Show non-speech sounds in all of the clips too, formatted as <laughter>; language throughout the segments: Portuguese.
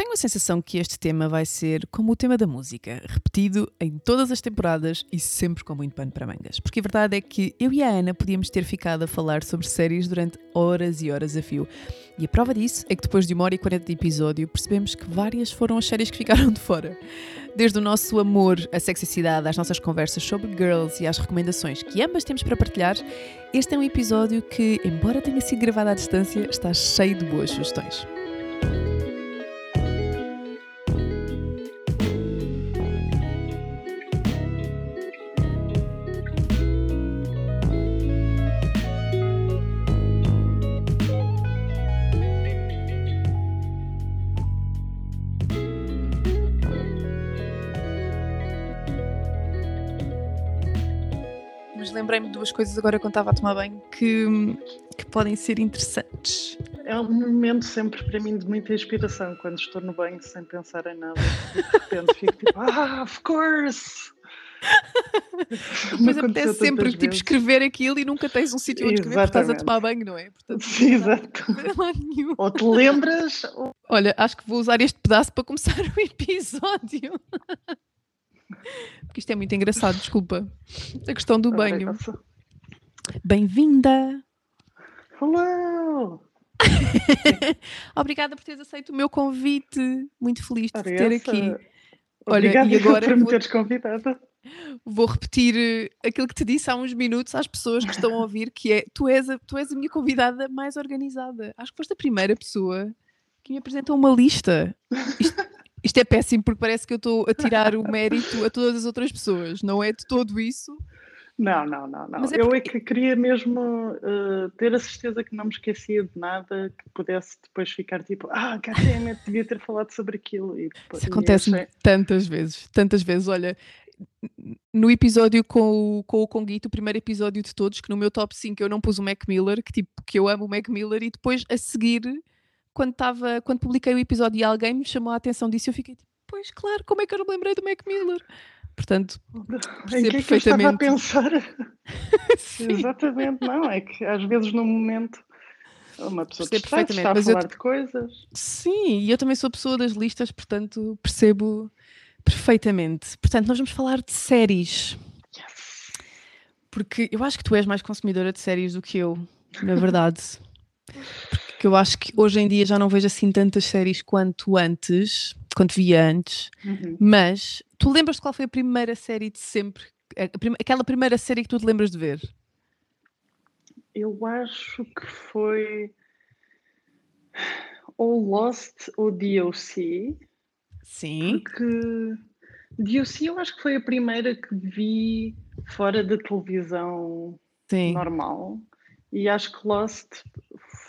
tenho a sensação que este tema vai ser como o tema da música, repetido em todas as temporadas e sempre com muito pano para mangas. Porque a verdade é que eu e a Ana podíamos ter ficado a falar sobre séries durante horas e horas a fio. E a prova disso é que depois de uma hora e quarenta de episódio percebemos que várias foram as séries que ficaram <laughs> de fora. Desde o nosso amor à sexicidade, às nossas conversas sobre girls e às recomendações que ambas temos para partilhar, este é um episódio que, embora tenha sido gravado à distância, está cheio de boas sugestões. Lembrei-me de duas coisas agora quando estava a tomar banho que, que podem ser interessantes. É um momento sempre para mim de muita inspiração quando estou no banho sem pensar em nada. E de repente fico tipo, ah, of course! Mas apetece sempre tipo, escrever aquilo e nunca tens um sítio onde escrever porque estás a tomar banho, não é? Portanto, <laughs> Sim, exato. <laughs> Ou te lembras. Ou... Olha, acho que vou usar este pedaço para começar <laughs> o episódio. Porque isto é muito engraçado, desculpa. A questão do banho. Bem-vinda! Hello! <laughs> Obrigada por teres aceito o meu convite. Muito feliz de te ter aqui. Obrigada Olha, e agora por me teres convidado. Vou repetir eh, aquilo que te disse há uns minutos às pessoas que estão a ouvir, que é tu és a, tu és a minha convidada mais organizada. Acho que foste a primeira pessoa que me apresentou uma lista. Isto, isto é péssimo porque parece que eu estou a tirar o mérito a todas as outras pessoas, não é de todo isso? Não, não, não, não. É eu é que queria mesmo uh, ter a certeza que não me esquecia de nada, que pudesse depois ficar tipo, ah, Catarina, devia ter falado sobre aquilo. E depois, Isso acontece achei... tantas vezes, tantas vezes. Olha, no episódio com o, com o Conguito, o primeiro episódio de todos, que no meu top 5 eu não pus o Mac Miller, que tipo, que eu amo o Mac Miller, e depois a seguir quando, tava, quando publiquei o episódio e alguém me chamou a atenção disso, eu fiquei tipo, pois claro, como é que eu não me lembrei do Mac Miller? Portanto, em que é que eu estava a pensar? <laughs> Exatamente, não, é que às vezes no momento uma pessoa perfeitamente, está a falar eu, de coisas. Sim, e eu também sou pessoa das listas, portanto percebo perfeitamente. Portanto, nós vamos falar de séries. Yes. Porque eu acho que tu és mais consumidora de séries do que eu, na verdade. <laughs> que eu acho que hoje em dia já não vejo assim tantas séries quanto antes, quanto via antes, uhum. mas tu lembras qual foi a primeira série de sempre? Aquela primeira série que tu te lembras de ver? Eu acho que foi ou Lost ou DOC. Sim. Porque DOC eu acho que foi a primeira que vi fora da televisão Sim. normal. E acho que Lost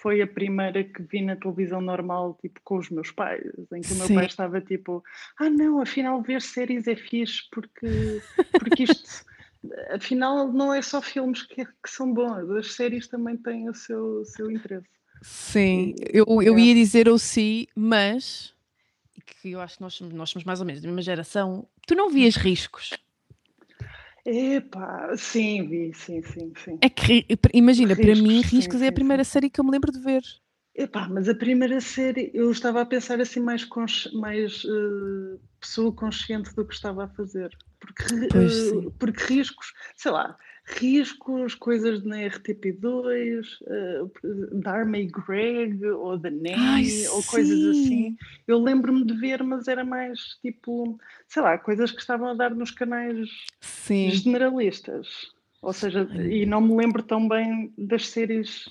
foi a primeira que vi na televisão normal, tipo, com os meus pais, em que o meu Sim. pai estava tipo, ah não, afinal ver séries é fixe porque, porque isto, <laughs> afinal não é só filmes que, que, são bons, as séries também têm o seu, o seu interesse. Sim, eu, eu é. ia dizer o sim, mas que eu acho que nós nós somos mais ou menos da mesma geração, tu não vias riscos? Epá, sim, vi, sim, sim, sim. É que, imagina, Riscos, para mim, Riscos sim, é a primeira sim. série que eu me lembro de ver. Epá, mas a primeira série, eu estava a pensar assim mais, mais uh, pessoa consciente do que estava a fazer. Porque, uh, porque riscos, sei lá, riscos, coisas na RTP2, uh, Darmy Greg ou The Nanny Ai, ou coisas assim. Eu lembro-me de ver, mas era mais tipo, sei lá, coisas que estavam a dar nos canais sim. generalistas. Ou seja, e não me lembro tão bem das séries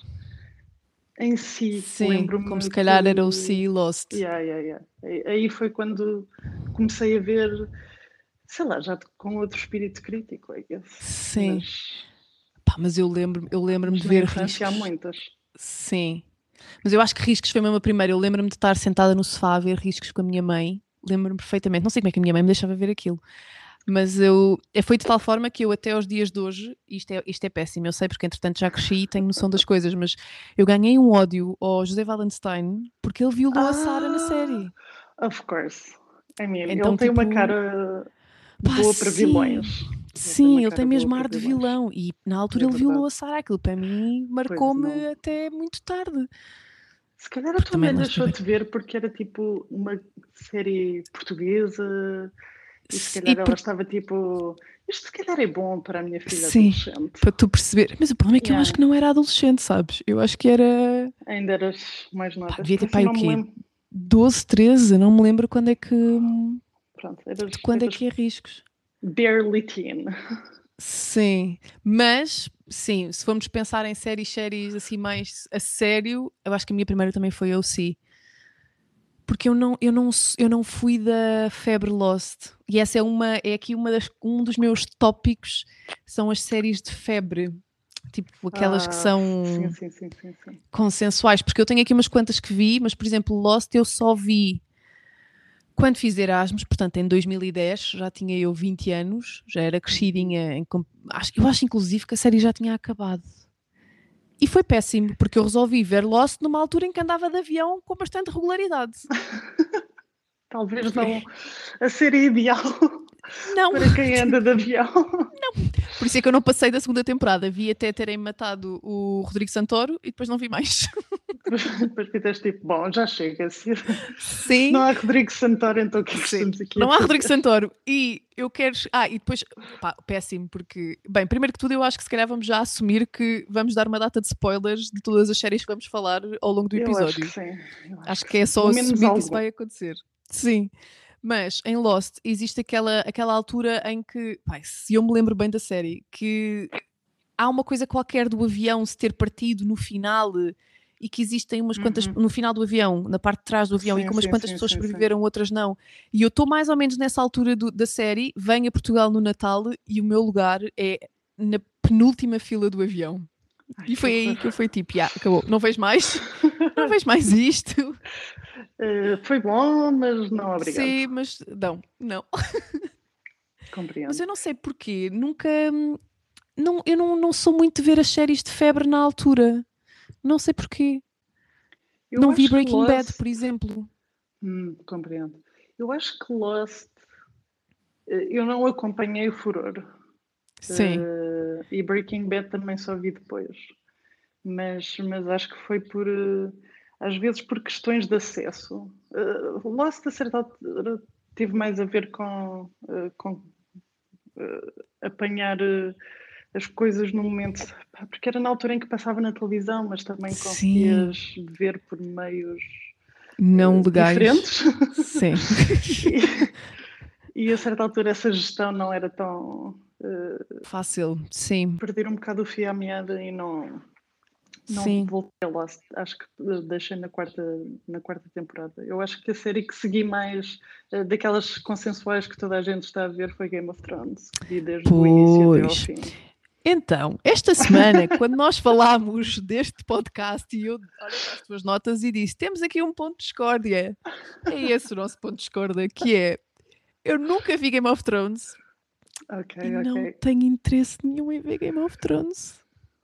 em si. Sim, como se calhar era o Sea Lost. Yeah, yeah, yeah. Aí foi quando comecei a ver sei lá, já com outro espírito crítico, guess. Sim. Mas, Pá, mas eu lembro-me eu lembro de ver riscos. há muitas. Sim. Mas eu acho que riscos foi mesmo a primeira. Eu lembro-me de estar sentada no sofá a ver riscos com a minha mãe. Lembro-me perfeitamente. Não sei como é que a minha mãe me deixava ver aquilo. Mas eu, é, foi de tal forma que eu até aos dias de hoje, isto é, isto é péssimo, eu sei porque entretanto já cresci e tenho noção das coisas, mas eu ganhei um ódio ao José Wallenstein porque ele violou ah, a Sara na série. Of course. I mean, então, ele tem tipo, uma cara boa para sim. vilões. Sim, ele tem mesmo ar de vilão e na altura é ele violou a Sarah, aquilo para mim marcou-me até muito tarde. Se calhar a tua mãe deixou-te ver porque era tipo uma série portuguesa e se calhar e ela por... estava tipo isto se calhar é bom para a minha filha Sim, adolescente. para tu perceber. Mas o problema é que yeah. eu acho que não era adolescente, sabes? Eu acho que era. Ainda eras mais nova. devia ter pai o quê? 12, 13, não me lembro quando é que. Pronto, eras, de quando eras é que é riscos. Barely teen. Sim, mas sim, se formos pensar em séries, séries assim mais a sério, eu acho que a minha primeira também foi OC porque eu não, eu não, eu não fui da febre Lost. E essa é uma é aqui uma das, um dos meus tópicos são as séries de febre. Tipo, aquelas ah, que são sim, sim, sim, consensuais, porque eu tenho aqui umas quantas que vi, mas por exemplo, Lost eu só vi quando fiz Erasmus, portanto em 2010, já tinha eu 20 anos, já era crescidinha, em, acho, eu acho inclusive que a série já tinha acabado. E foi péssimo, porque eu resolvi ver Lost numa altura em que andava de avião com bastante regularidade. <laughs> Talvez não a série ideal não. para quem anda de avião. Não. Por isso é que eu não passei da segunda temporada. Vi até terem matado o Rodrigo Santoro e depois não vi mais. <laughs> Depois fizeste tipo, bom, já chega. -se. Sim. Não há Rodrigo Santoro, então o que é que estamos aqui? Não há Rodrigo Santoro. E eu quero. Ah, e depois. Pá, péssimo, porque. Bem, primeiro que tudo, eu acho que se calhar vamos já assumir que vamos dar uma data de spoilers de todas as séries que vamos falar ao longo do episódio. Eu acho que sim. Acho, acho, que é só assumir que isso vai acontecer. Sim. Mas em Lost existe aquela, aquela altura em que, pai, se eu me lembro bem da série, que há uma coisa qualquer do avião se ter partido no final e que existem umas quantas uhum. no final do avião, na parte de trás do avião, sim, e que umas sim, quantas sim, pessoas sobreviveram, outras não. E eu estou mais ou menos nessa altura do, da série, venho a Portugal no Natal e o meu lugar é na penúltima fila do avião. Ai, e foi aí que eu fui tipo, yeah, acabou, não vejo mais, <laughs> não vejo mais isto. Uh, foi bom, mas não obrigado. Sim, mas não, não. <laughs> Compreendo. Mas eu não sei porquê, nunca. Não, eu não, não sou muito de ver as séries de febre na altura. Não sei porquê. Eu não vi Breaking Lost... Bad, por exemplo. Hum, compreendo. Eu acho que Lost. Eh, eu não acompanhei o furor. Sim. Uh, e Breaking Bad também só vi depois. Mas, mas acho que foi por. Uh, às vezes por questões de acesso. Uh, Lost, a certa altura, teve mais a ver com, uh, com apanhar as coisas no momento, porque era na altura em que passava na televisão, mas também conseguias Sim. ver por meios não legais diferentes. Sim. <laughs> e, e, a certa altura essa gestão não era tão uh, fácil. Sim. Perder um bocado o fio à meada e não não Sim. voltei lá, acho que deixei na quarta, na quarta temporada. Eu acho que a série que segui mais uh, daquelas consensuais que toda a gente está a ver foi Game of Thrones, que vi desde pois. o início até ao fim. Então, esta semana, <laughs> quando nós falámos deste podcast, e eu olhei para as tuas notas e disse: temos aqui um ponto de discórdia. É esse o nosso ponto de discórdia, que é eu nunca vi Game of Thrones. Ok, e ok. Não tenho interesse nenhum em ver Game of Thrones.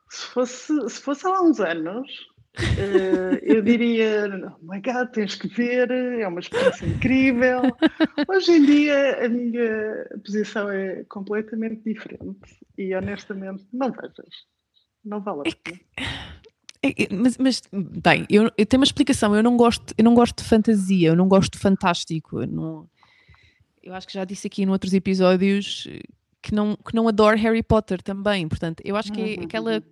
Se fosse, se fosse há uns anos, Uh, eu diria, oh my God, tens que ver, é uma experiência incrível. Hoje em dia a minha posição é completamente diferente e honestamente não vejas, não vale a pena. É, é, mas, mas, bem, eu, eu, tenho uma explicação. Eu não gosto, eu não gosto de fantasia, eu não gosto de fantástico. Eu, não, eu acho que já disse aqui em outros episódios que não, que não adoro Harry Potter também. Portanto, eu acho que é uhum. aquela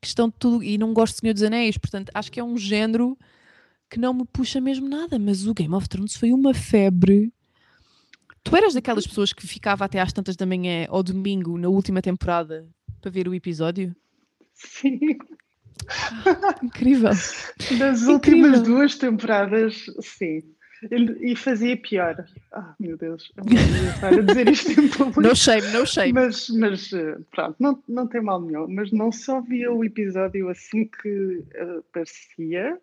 questão de tudo, e não gosto de Senhor dos Anéis, portanto acho que é um género que não me puxa mesmo nada, mas o Game of Thrones foi uma febre. Tu eras daquelas pessoas que ficava até às tantas da manhã ao domingo na última temporada para ver o episódio? Sim. Ah, incrível. Das incrível. últimas duas temporadas, sim. E fazia pior. Ah, meu Deus, eu não estar a dizer isto em público. <laughs> No shame, no shame. Mas, mas eh, pronto, não, não tem mal nenhum. Mas não só via o episódio assim que aparecia,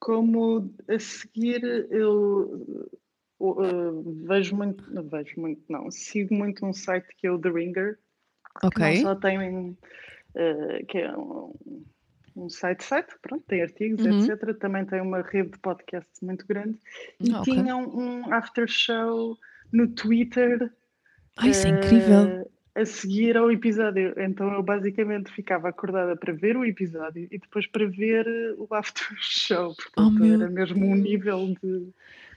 como a seguir eu uh, vejo muito, não vejo muito, não, sigo muito um site que é o The Ringer. Ok. Que não só tem, uh, que é um um site, site, pronto, tem artigos, uhum. etc. Também tem uma rede de podcasts muito grande e ah, tinham okay. um after show no Twitter. Ai, isso é incrível. a seguir ao episódio. Então eu basicamente ficava acordada para ver o episódio e depois para ver o after <laughs> show, portanto oh, era mesmo um nível de.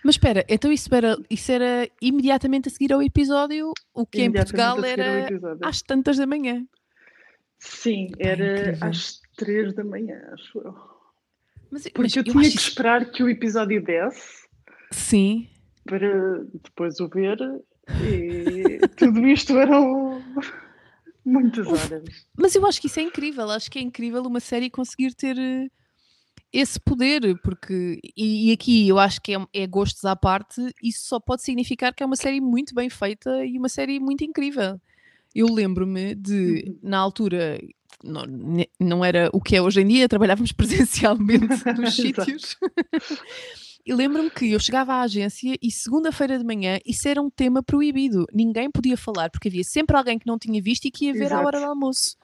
Mas espera, então isso era, isso era imediatamente a seguir ao episódio, o que em Portugal era às tantas da manhã. Sim, era às três da manhã, acho eu. Mas, Porque mas eu, eu tinha que esperar que o episódio desse. Sim. Para depois o ver e <laughs> tudo isto eram muitas horas. Mas eu acho que isso é incrível. Acho que é incrível uma série conseguir ter eh, esse poder, porque e, e aqui eu acho que é, é, gostos à parte, isso só pode significar que é uma série muito bem feita e uma série muito incrível. Eu lembro-me de, uhum. na altura, não, não era o que é hoje em dia, trabalhávamos <laughs> presencialmente <laughs> nos sítios. E lembro-me que eu chegava à agência e segunda-feira de manhã isso era um tema proibido. Ninguém podia falar, porque havia sempre alguém que não tinha visto e que ia ver exato. à hora do almoço.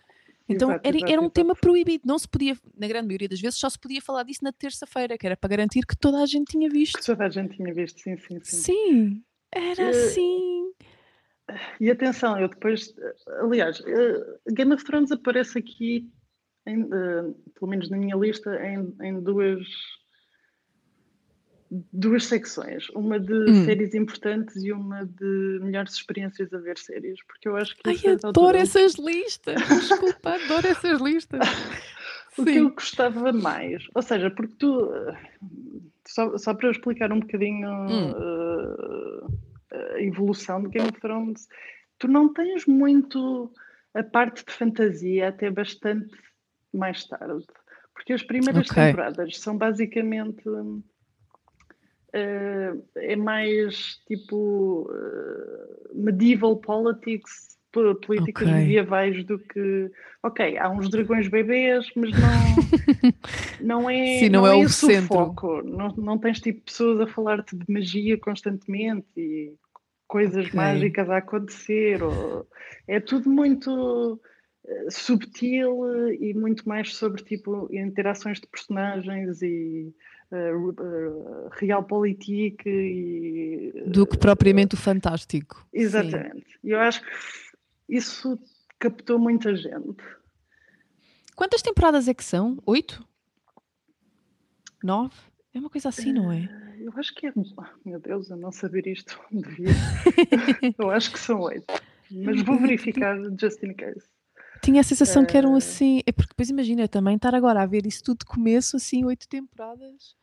Então exato, era, exato, era um tema proibido. Não se podia, na grande maioria das vezes, só se podia falar disso na terça-feira, que era para garantir que toda a gente tinha visto. Toda a gente tinha visto, sim, sim, sim. Sim, era uh, assim. E atenção, eu depois, aliás, uh, Game of Thrones aparece aqui, em, uh, pelo menos na minha lista, em, em duas duas secções, uma de hum. séries importantes e uma de melhores experiências a ver séries, porque eu acho que. Ai, adoro essas listas! Desculpa, adoro essas listas. <laughs> o Sim. que eu gostava mais, ou seja, porque tu. Só, só para explicar um bocadinho hum. uh, a evolução de Game of Thrones, tu não tens muito a parte de fantasia até bastante mais tarde. Porque as primeiras okay. temporadas são basicamente uh, é mais tipo uh, medieval politics, políticas okay. medievais do que ok, há uns dragões bebês, mas não, <laughs> não é, Sim, não, não é, é o centro. foco. Não, não tens tipo pessoas a falar-te de magia constantemente e coisas okay. mágicas a acontecer. Ou, é tudo muito uh, subtil e muito mais sobre tipo interações de personagens e uh, realpolitik e. Do que propriamente o fantástico. Exatamente. Sim. Eu acho que isso captou muita gente. Quantas temporadas é que são? Oito? Nove? É uma coisa assim, não é? Eu acho que é. meu Deus, eu não saber isto <laughs> devia. eu acho que são oito. Mas vou <laughs> verificar just in case. Tinha a sensação que eram assim. É porque depois imagina também estar agora a ver isso tudo de começo, assim, oito temporadas.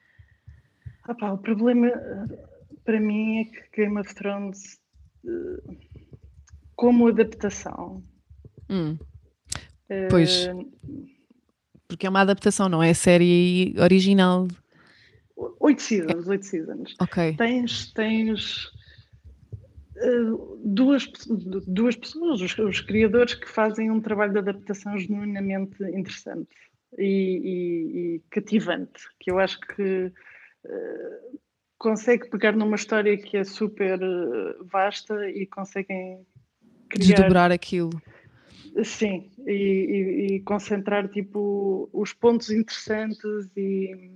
Ah, pá, o problema para mim é que Game of Thrones, eh, como adaptação. Hum. Pois. Uh, porque é uma adaptação, não é a série original. Oito seasons, oito seasons. Ok. Tens, tens uh, duas, duas pessoas, os, os, criadores, que fazem um trabalho de adaptação genuinamente interessante e, e, e cativante, que eu acho que uh, consegue pegar numa história que é super vasta e conseguem criar... desdobrar aquilo. Sim, e, e, e, concentrar tipo os pontos interessantes e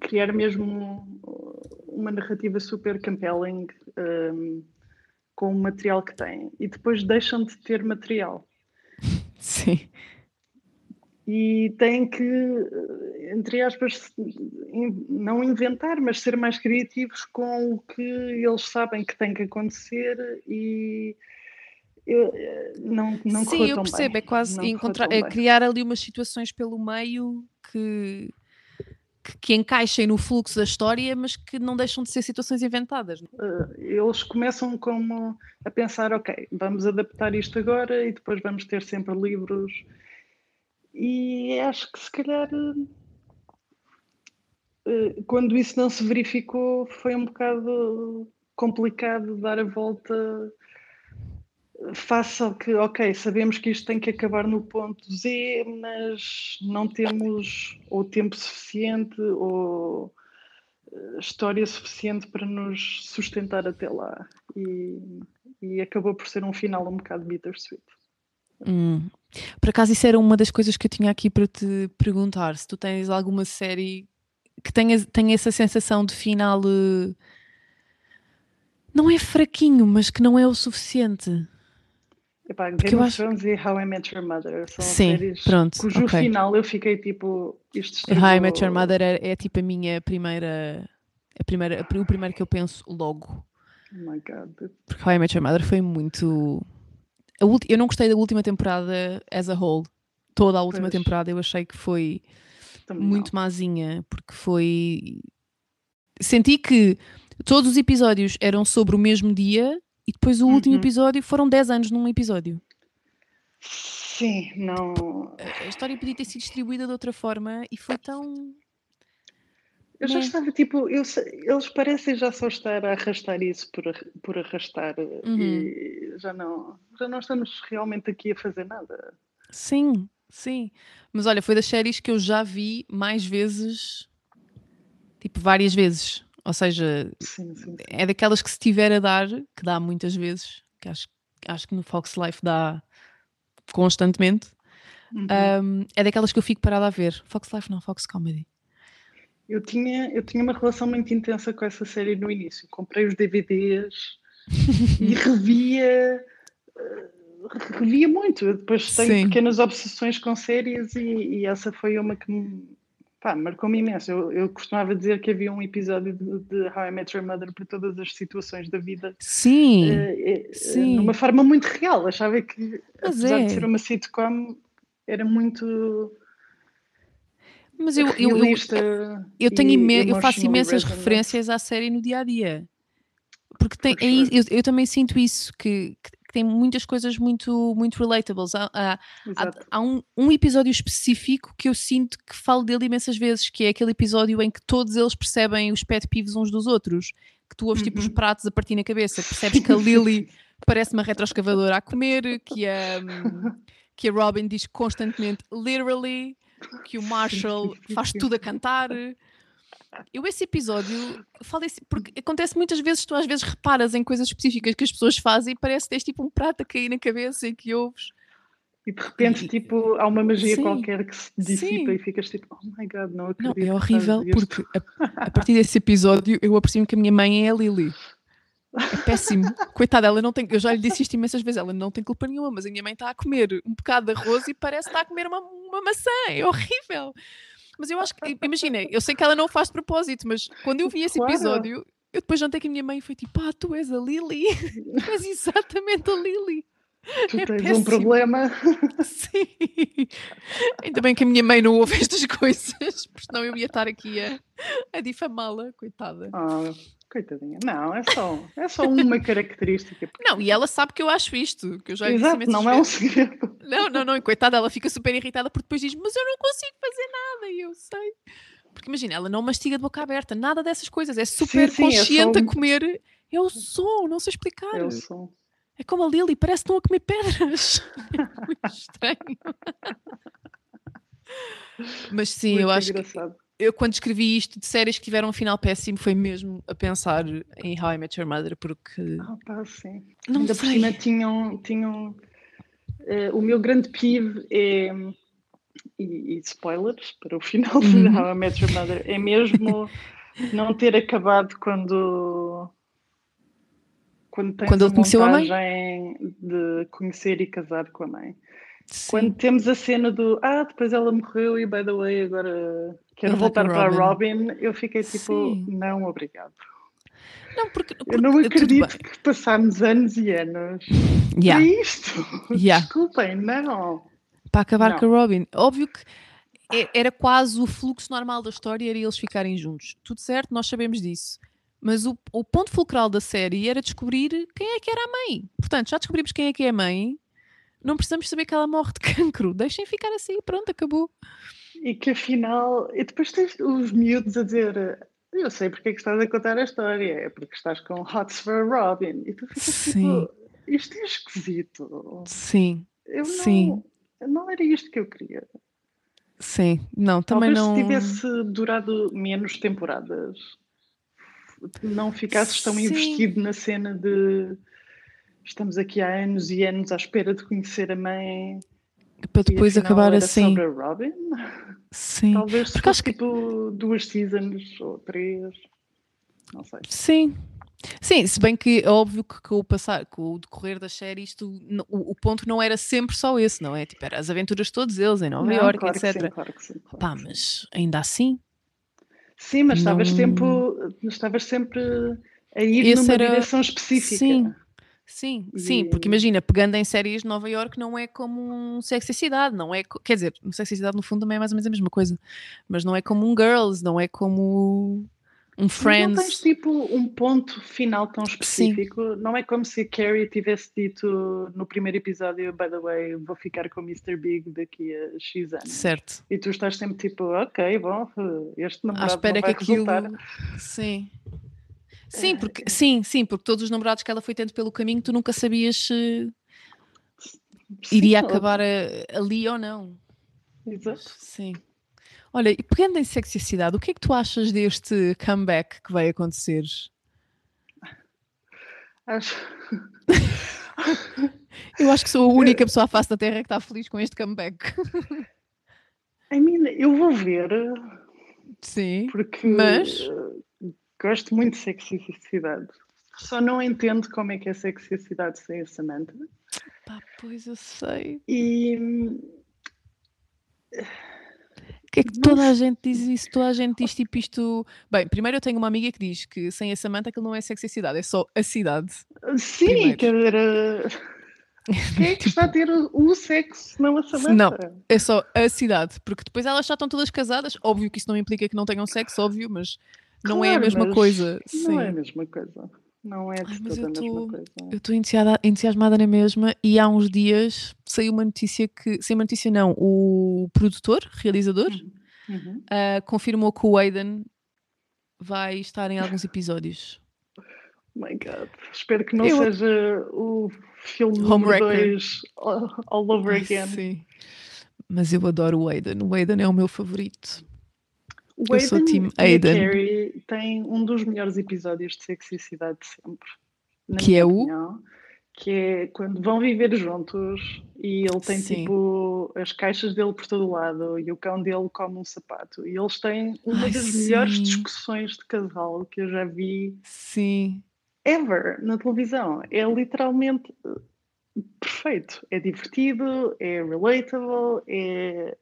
criar mesmo uma narrativa super compelling um, com o material que têm. E depois deixam de ter material. <laughs> Sim e têm que, entre aspas, não inventar, mas ser mais criativos com o que eles sabem que tem que acontecer e não, não Sim, eu percebo, bem. é quase encontrar, é criar ali umas situações pelo meio que, que, que, encaixem no fluxo da história, mas que não deixam de ser situações inventadas. Uh, eles começam como a pensar, ok, vamos adaptar isto agora e depois vamos ter sempre livros e acho que se calhar eh, quando isso não se verificou foi um bocado complicado dar a volta face ao que, ok, sabemos que isto tem que acabar no ponto Z, mas não temos ou tempo suficiente ou eh, história suficiente para nos sustentar até lá. E, e acabou por ser um final um bocado bittersweet. Hum. Por acaso, isso era uma das coisas que eu tinha aqui para te perguntar: se tu tens alguma série que tenha, tenha essa sensação de final. Uh, não é fraquinho, mas que não é o suficiente. Epá, Game of acho... Thrones e How I Met Your Mother são Sim, séries pronto, cujo okay. final eu fiquei tipo. Isto. How I Met Your Mother é, é, tipo a minha primeira. A primeira o primeiro que eu penso logo. Oh my god. Porque How I Met Your Mother foi muito. Eu não gostei da última temporada as a whole. Toda a última pois. temporada eu achei que foi Também muito não. mazinha, porque foi. Senti que todos os episódios eram sobre o mesmo dia e depois o uhum. último episódio foram 10 anos num episódio. Sim, não. A história podia ter sido distribuída de outra forma e foi tão. Eu já estava tipo, eu, eles parecem já só estar a arrastar isso por, por arrastar uhum. e já não, já não estamos realmente aqui a fazer nada. Sim, sim. Mas olha, foi das séries que eu já vi mais vezes, tipo várias vezes. Ou seja, sim, sim, sim. é daquelas que se tiver a dar, que dá muitas vezes, que acho, acho que no Fox Life dá constantemente, uhum. um, é daquelas que eu fico parada a ver. Fox Life não, Fox Comedy. Eu tinha, eu tinha uma relação muito intensa com essa série no início. Comprei os DVDs <laughs> e revia, eh, revia muito. Eu depois tenho Sim. pequenas obsessões com séries e, e essa foi uma que me pá, marcou-me imenso. Eu, eu costumava dizer que havia um episódio de, de How I Met Your Mother para todas as situações da vida. Sim, uh, sim. De uma forma muito real. Achava que, Mas apesar é. de ser uma sitcom, era muito. Mas eu, eu, eu, eu, tenho imen eu faço imensas referências à série no dia a dia. Porque tem, é, eu, eu também sinto isso, que que tem muitas coisas muito, muito relatables. Há, há, há um, um, episódio específico que eu sinto que falo dele imensas vezes, que é aquele episódio em que todos eles percebem os pet peeves uns dos outros, que tu ouves uhum. tipo os uhum. pratos a partir na cabeça, percebes que a <laughs> Lily parece uma retroescavadora a comer, que a, que a Robin diz constantemente literally, que o Marshall faz tudo a cantar. Eu esse episódio falei porque acontece muitas vezes, tu às vezes reparas em coisas específicas que as pessoas fazem e parece que tens tipo um prato a cair na cabeça e que ouves. E de repente, e, tipo, há uma magia sim, qualquer que se dissipa sim. e ficas tipo, oh my god, não acredito. Não, é horrível porque a, a, partir desse episódio eu aprecio que a minha mãe é a Lily. É péssimo. Coitada, ela não tem. Eu já lhe disse isto imensas vezes, ela não tem culpa nenhuma, mas a minha mãe está a comer um bocado de arroz e parece que está a comer uma, uma maçã. É horrível. Mas eu acho que, imagina, eu sei que ela não faz de propósito, mas quando eu vi esse claro. episódio, eu depois jantei com a minha mãe e foi tipo, ah, tu és a Lily. <laughs> tu és exatamente a Lily. Tu é tens péssimo. um problema. <laughs> Sim. Ainda bem que a minha mãe não ouve estas <laughs> coisas, porque senão eu ia estar aqui a, a difamá-la, coitada. Oh. Coitadinha. Não, é só, é só uma <laughs> característica. Não, e ela sabe que eu acho isto, que eu já Exato, não vezes. é um segredo. Não, não, não, coitada, ela fica super irritada porque depois diz, mas eu não consigo fazer nada, e eu sei. Porque imagina, ela não mastiga de boca aberta, nada dessas coisas, é super sim, sim, consciente a comer. É o som, não sei explicar. É o som. É como a Lily, parece que estão a comer pedras. <laughs> É muito estranho. <laughs> Mas sim, muito eu acho engraçado. que eu quando escrevi isto de séries que tiveram um final péssimo foi mesmo a pensar em How I Met Your Mother porque ah pá, sim. Não ainda sei. por cima tinham, tinham uh, o meu grande pive é e, e, spoilers para o final de uhum. How I Met Your Mother é mesmo <laughs> não ter acabado quando quando quando ele conheceu a mãe de conhecer e casar com a mãe Sim. quando temos a cena do ah depois ela morreu e by the way agora quero voltar para a Robin, eu fiquei tipo, Sim. não, obrigado. Não, porque, porque eu não acredito que passámos anos e anos <laughs> yeah. para isto. Yeah. Desculpem, não. Para acabar não. com a Robin. Óbvio que é, era quase o fluxo normal da história, era eles ficarem juntos. Tudo certo, nós sabemos disso. Mas o, o ponto fulcral da série era descobrir quem é que era a mãe. Portanto, já descobrimos quem é que é a mãe. Não precisamos saber que ela morre de <laughs> cancro. Deixem ficar assim, pronto, acabou. E que afinal, e depois tens os miúdos a dizer eu sei porque é que estás a contar a história, é porque estás com Hots for Robin. E tu ficas tipo, Sim. tipo, isto é esquisito. Sim. Eu não, Sim. não era isto que eu queria. Sim, não, também Talvez não. se tivesse durado menos temporadas, não ficasses tão Sim. investido na cena de estamos aqui há anos e anos à espera de conhecer a mãe para depois acabar assim. Sobre a Robin? Sim. Talvez Porque acho que tipo duas seasons ou três. Não sei. Sim. Sim, se bem que é óbvio que com o passar, com o decorrer da série, isto, o, o, ponto não era sempre só esse, não é? Tipo, era as aventuras de todos eles em Nova Iorque, claro etc. Sim, claro que sim, claro Pá, mas ainda assim. Sim, mas não... estavas, tempo, estavas sempre a ir Esse numa era... direção específica. Sim, Sim, sim, porque imagina, pegando em séries de Nova York não é como um Sexy Cidade, não é, quer dizer, um Sexy Cidade no fundo também é mais ou menos a mesma coisa, mas não é como um Girls, não é como um Friends. Mas não tens tipo um ponto final tão específico, sim. não é como se a Carrie tivesse dito no primeiro episódio, by the way, vou ficar com o Mr. Big daqui a X anos. Certo. E tu estás sempre tipo, ok, bom, este namorado à espera que resultar. aquilo... Sim. Sim, porque, sim, sim, porque todos os namorados que ela foi tendo pelo caminho, tu nunca sabias se iria acabar a, ali ou não. Exato. Sim. Olha, e pegando em sexicidade, o que é que tu achas deste comeback que vai acontecer? Acho. <laughs> eu acho que sou a única pessoa à face da Terra que está feliz com este comeback. I mean, eu vou ver. Sim. Porque mas Gosto muito de sexicidade. Só não entendo como é que é sexicidade sem a Samantha. Pá, pois eu sei. E. O que é que toda a gente diz isso? Toda a gente diz tipo isto. Bem, primeiro eu tenho uma amiga que diz que sem a Samantha aquilo não é sexicidade, é só a cidade. Sim, quer dizer. Quem é que está a <laughs> ter o sexo, não a Samantha? Não, é só a cidade, porque depois elas já estão todas casadas. Óbvio que isso não implica que não tenham sexo, óbvio, mas não claro, é a mesma coisa. Sim. Não é a mesma coisa. Não é de Ai, a mesma coisa. Eu estou entusiasmada na mesma e há uns dias saiu uma notícia que. Saiu uma notícia, não. O produtor, realizador, uhum. Uhum. Uh, confirmou que o Aiden vai estar em alguns episódios. Oh my God. Espero que não eu... seja o filme número 2 all, over Ai, again. Sim. Mas eu adoro o Aiden. O Aiden é o meu favorito. O eu sou Team Aiden. Carrie tem um dos melhores episódios de sexicidade de sempre. Que é opinião, o? Que é quando vão viver juntos e ele tem Sim. tipo as caixas dele por todo lado e o cão dele come um sapato. E eles têm uma Ai, das sim. melhores discussões de casal que eu já vi. Sim. Ever na televisão. É literalmente eh, perfeito. É divertido, é relatable, é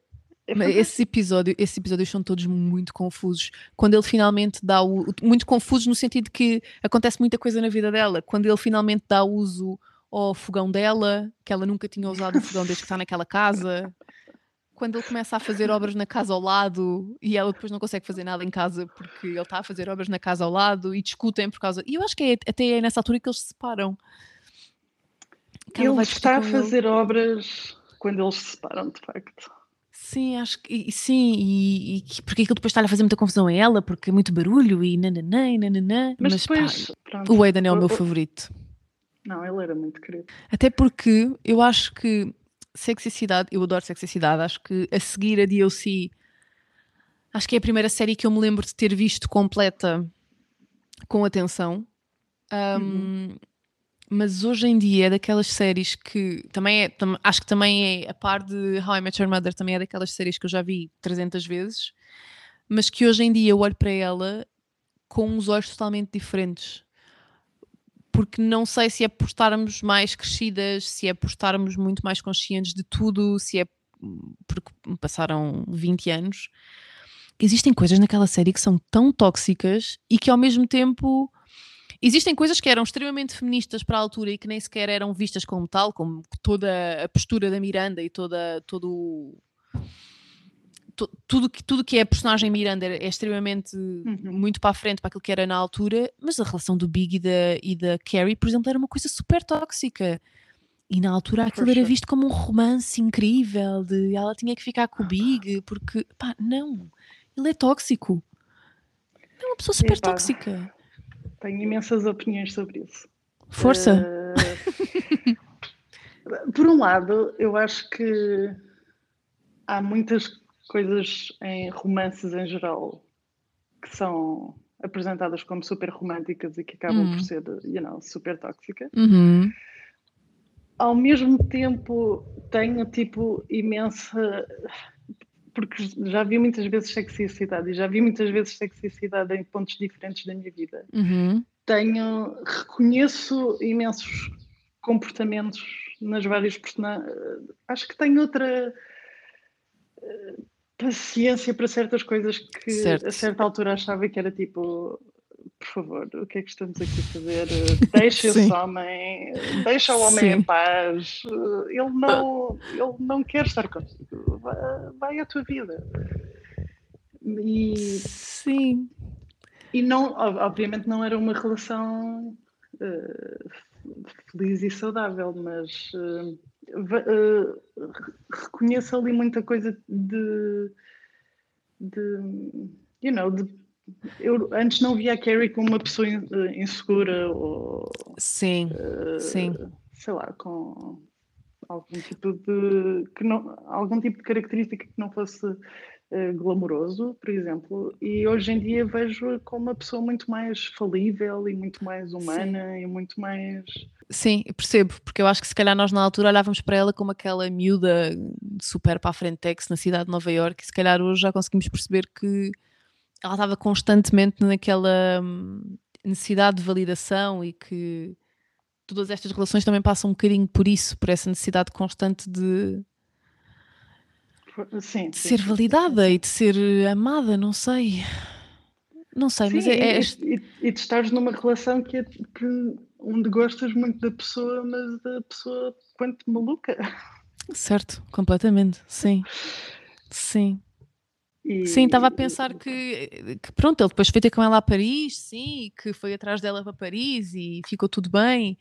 <laughs> é esse episódio, esses episódios são todos muito confusos. Quando ele finalmente dá o. Muito confusos no sentido que acontece muita coisa na vida dela. Quando ele finalmente dá uso ao fogão dela, que ela nunca tinha usado o fogão desde que está naquela casa. Quando ele começa a fazer obras na casa ao lado e ela depois não consegue fazer nada em casa porque ele está a fazer obras na casa ao lado e discutem por causa. E eu acho que é, até é nessa altura que eles se separam. Que ele está a fazer ele. obras quando eles se separam, de facto. Sim, acho que sim, e, e porque aquilo depois está a fazer muita confusão a ela, porque é muito barulho e nananã e nananã. Mas, mas depois, pá, pronto, o Aidan é o, meu favorito. Não, ele era muito querido. Até porque eu acho que Sexicidade, eu adoro Sexicidade, acho que a seguir a DLC, acho que é a primeira série que eu me lembro de ter visto completa com atenção. Um, uhum mas hoje em dia é daquelas séries que também é, tam, acho que também é a par de How I Met Your Mother, também é daquelas séries que eu já vi 300 vezes, mas que hoje em dia eu olho para ela com uns olhos totalmente diferentes. Porque não sei se é por estarmos mais crescidas, se é por estarmos muito mais conscientes de tudo, se é porque passaram 20 anos. Existem coisas naquela série que são tão tóxicas e que ao mesmo tempo Existem coisas que eram extremamente feministas para a altura e que nem sequer eram vistas como tal, como toda a postura da Miranda e toda, todo tudo que, tudo que é a personagem Miranda é, é extremamente uhum. muito para a frente para aquilo que era na altura, mas a relação do Big e da, e da Carrie, por exemplo, era uma coisa super tóxica. E na altura aquilo era visto como um romance incrível, de ela tinha que ficar com o Big, porque, pá, não, ele é tóxico. É uma pessoa super tóxica. Tenho imensas opiniões sobre isso. Força! Uh, <laughs> por um lado, eu acho que há muitas coisas em romances em geral que são apresentadas como super românticas e que acabam por ser, you know, super tóxicas. Uhum. Ao mesmo tempo, tenho tipo imensa porque já vi muitas vezes sexicidade e já vi muitas vezes sexicidade em pontos diferentes da minha vida. Uhum. tenho, reconheço imensos comportamentos nas várias personagens. Acho que tenho outra eh, paciência para certas coisas que certo. a certa altura achava que era tipo por favor, o que é que estamos aqui a fazer? <laughs> Deixa esse homem, deixa o homem Sim. em paz. Ele não, ele não quer estar contigo. Vai, vai à tua vida. E, Sim. E não, obviamente não era uma relação uh, feliz e saudável, mas uh, uh, reconheço ali muita coisa de, de you know, de eu antes não via a Carrie como uma pessoa eh, insegura ou sim, uh, sim. sei lá, com algum tipo de que não, algum tipo de característica que não fosse uh, glamouroso, por exemplo, e hoje em dia vejo como uma pessoa muito mais falível e muito mais humana sim. e muito mais Sim, percebo, porque eu acho que se calhar nós na altura olhávamos para ela como aquela miúda super para a frente na cidade de Nova Iorque e se calhar hoje já conseguimos perceber que ela estava constantemente naquela hum, necessidade de validação e que todas estas relações também passam um bocadinho por isso, por essa necessidade constante de, sim, de sim, ser validada sim, e de ser amada, não sei. Não sei, mas é. é... E, e, de estares numa relação que, é, que onde gostas muito da pessoa, mas da pessoa quanto maluca. Certo, completamente, sim. <laughs> Sim. E... Sim, estava a pensar que, que, pronto, ele depois foi ter com ela a Paris, sim, que foi atrás dela para Paris e ficou tudo bem.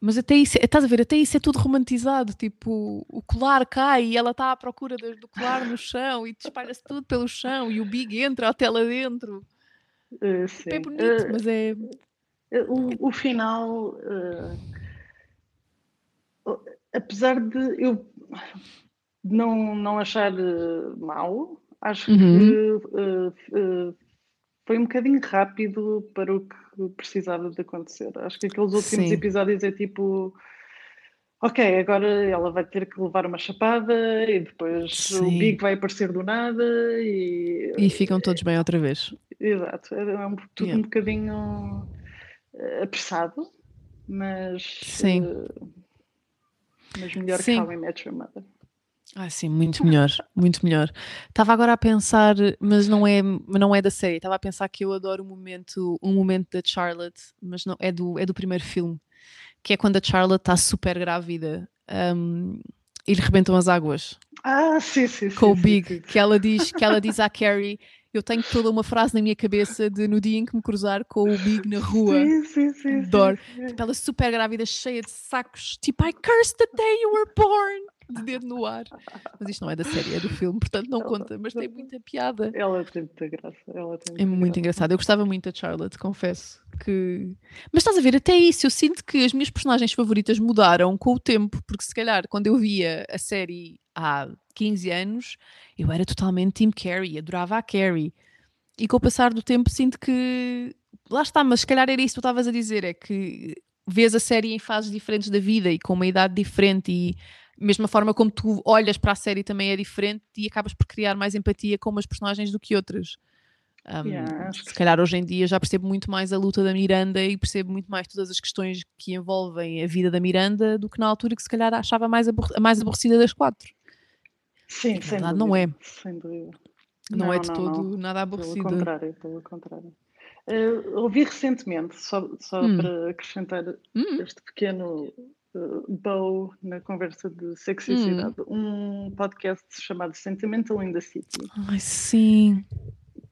Mas até isso, estás a ver, até isso é tudo romantizado, tipo, o colar cai e ela está à procura do, colar no chão e espalha-se tudo pelo chão e o Big entra até lá dentro. Uh, sim. É bonito, uh, mas é... O, o final, uh, apesar de eu não, não achar mal, Acho uhum. que uh, uh, foi um bocadinho rápido para o que precisava de acontecer. Acho que aqueles últimos Sim. episódios é tipo. Ok, agora ela vai ter que levar uma chapada e depois Sim. o Big vai aparecer do nada e. E ficam todos bem outra vez. Exato, é um, tudo yeah. um bocadinho apressado, mas. Sim. Uh, mas melhor Sim. que How I Met Your Mother. Ah, sim, muito melhor, muito melhor. Estava agora a pensar, mas não é, não é da série. Estava a pensar que eu adoro o momento, um momento da Charlotte, mas não é do, é do primeiro filme, que é quando a Charlotte está super grávida um, e lhe rebentam as águas. Ah, sim, sim, com sim, o Big, sim, que ela diz, que ela diz à Carrie, eu tenho toda uma frase na minha cabeça de no dia em que me cruzar com o Big na rua. Sim, sim, sim. Adoro. Tipo, ela super grávida, cheia de sacos, tipo, I cursed the day you were born de dedo no ar. Mas isto não é da série, é do filme, portanto não ela, conta, mas tem muita piada. Ela tem muita graça. Ela tem muita é muito graça. engraçado. Eu gostava muito da Charlotte, confesso que. Mas estás a ver, até isso, eu sinto que as minhas personagens favoritas mudaram com o tempo, porque se calhar quando eu via a série há 15 anos, eu era totalmente Team Carrie, adorava a Carrie. E com o passar do tempo sinto que. Lá está, mas se calhar era isso que tu estavas a dizer, é que vês a série em fases diferentes da vida e com uma idade diferente e mesma forma como tu olhas para a série também é diferente e acabas por criar mais empatia com umas personagens do que outras. Um, yeah, se calhar hoje em dia já percebo muito mais a luta da Miranda e percebo muito mais todas as questões que envolvem a vida da Miranda do que na altura que se calhar achava mais a mais aborrecida das quatro. Sim, na verdade não é. Sem dúvida. Não, não é de não, todo não. nada aborrecida. Pelo contrário, pelo contrário. Uh, ouvi recentemente, só, só hum. para acrescentar hum. este pequeno Bow na conversa de sexicidade, hum. um podcast chamado Sentimental in the City. Ai, sim.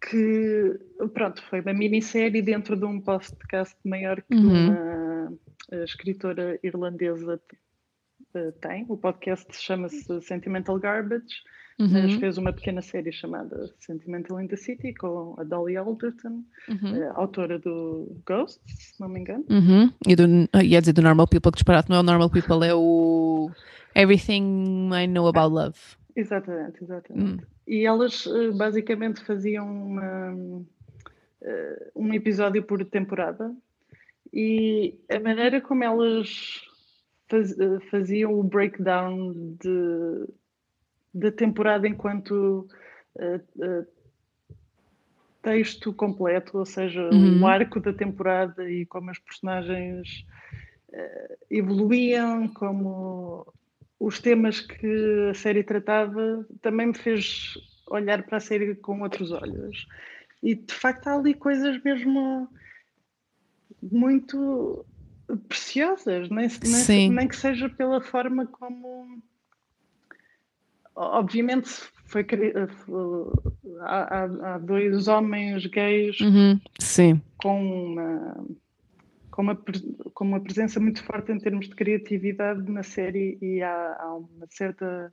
Que, pronto, foi uma minissérie dentro de um podcast maior que uhum. uma escritora irlandesa uh, tem. O podcast chama-se Sentimental Garbage uhum. mas fez uma pequena série chamada Sentimental in the City com a Dolly Alderton, uhum. uh, autora do Ghost, se não me engano. Uhum. E do, ah, ia dizer do Normal People, que disparate não é o Normal People, é o Everything I Know About Love. Exatamente, exatamente. Hum. E elas uh, basicamente faziam uma, uh, um episódio por temporada e a maneira como elas faz, faziam o breakdown de da temporada enquanto uh, uh, texto completo, ou seja, uhum. o arco da temporada e como as personagens uh, evoluíam, como os temas que a série tratava, também me fez olhar para a série com outros olhos. E de facto há ali coisas mesmo muito preciosas, nem, nem, nem que seja pela forma como. Obviamente foi há, há dois homens gays uhum, com uma com uma, com uma presença muito forte em termos de criatividade na série e há, há uma certa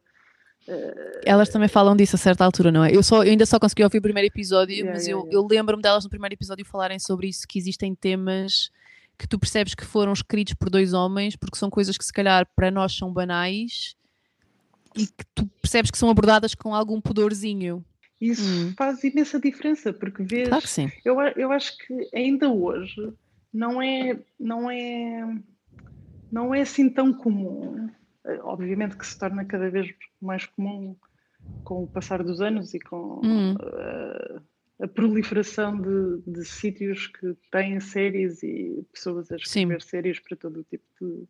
Uh, elas também falam disso a certa altura, não é? Eu, só, eu ainda só consegui ouvir o primeiro episódio, yeah, mas yeah, eu, yeah. eu lembro-me delas no primeiro episódio falarem sobre isso, que existem temas que tu percebes que foram escritos por dois homens, porque são coisas que se calhar para nós são banais e que tu percebes que são abordadas com algum pudorzinho. Isso hum. faz imensa diferença, porque vês. Claro que sim. Eu, eu acho que ainda hoje não é, não é, não é assim tão comum eh, obviamente que se torna cada vez mais comum com o passar dos anos e com uhum. a, a, proliferação de, de sítios que têm séries e pessoas a escrever Sim. séries para todo o tipo de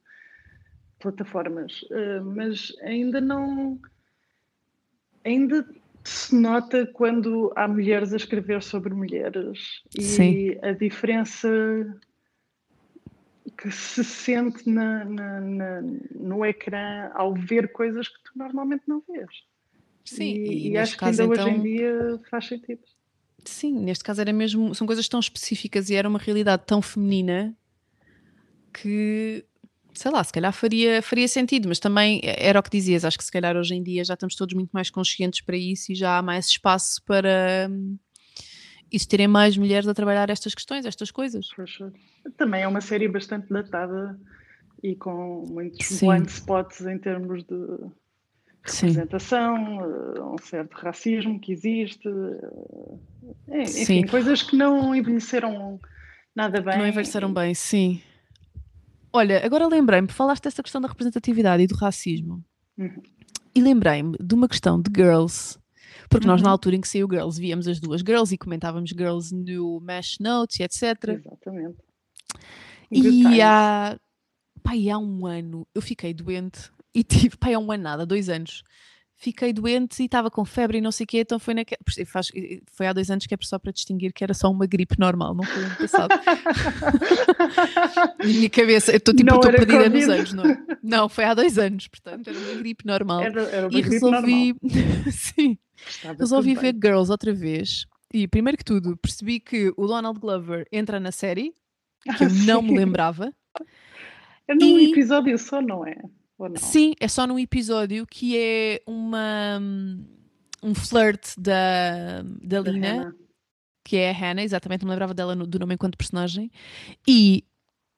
plataformas. Uh, mas ainda não. Ainda se nota quando há mulheres a escrever sobre mulheres e Sim. a diferença que se sente na, na, na, no ecrã ao ver coisas que tu normalmente não vês. Sim, e, e, e acho caso, que ainda então... hoje em dia faz sentido. Sim, neste caso era mesmo, são coisas tão específicas e era uma realidade tão feminina que, sei lá, se calhar faria, faria sentido, mas também era o que dizias, acho que se calhar hoje em dia já estamos todos muito mais conscientes para isso e já há mais espaço para existirem mais mulheres a trabalhar estas questões, estas coisas. Também é uma série bastante datada e com muitos Sim. blind spots em termos de representação, Sim. Eh, um certo racismo que existe, eh, enfim, sim. coisas que não envelheceram nada bem. Não envelheceram bem, sim. Olha, agora lembrei-me, falaste dessa questão da representatividade e do racismo. Uhum. E lembrei-me de uma questão de Girls porque uhum. nós, na uhum. altura em que saiu Girls, víamos as duas Girls e comentávamos Girls no Mesh Notes e etc. Exatamente. E há, pai, há um ano eu fiquei doente e tive, pai, há um ano nada, dois anos. Fiquei doente e estava com febre e não sei o quê, então foi, naque... Faz... foi há dois anos que é só para distinguir que era só uma gripe normal, não foi ano passado. <laughs> minha cabeça, eu estou tipo, estou perdida nos anos, não é? Não, foi há dois anos, portanto, era uma gripe normal. Era, era uma e gripe resolvi, <laughs> sim, Estava resolvi ver Girls outra vez. E primeiro que tudo, percebi que o Donald Glover entra na série, que eu não me <laughs> lembrava. É num e... episódio só, não é? Sim, é só num episódio que é uma um flirt da, da, da Lina, Hannah. que é a Hannah, exatamente, não me lembrava dela no, do nome enquanto personagem. E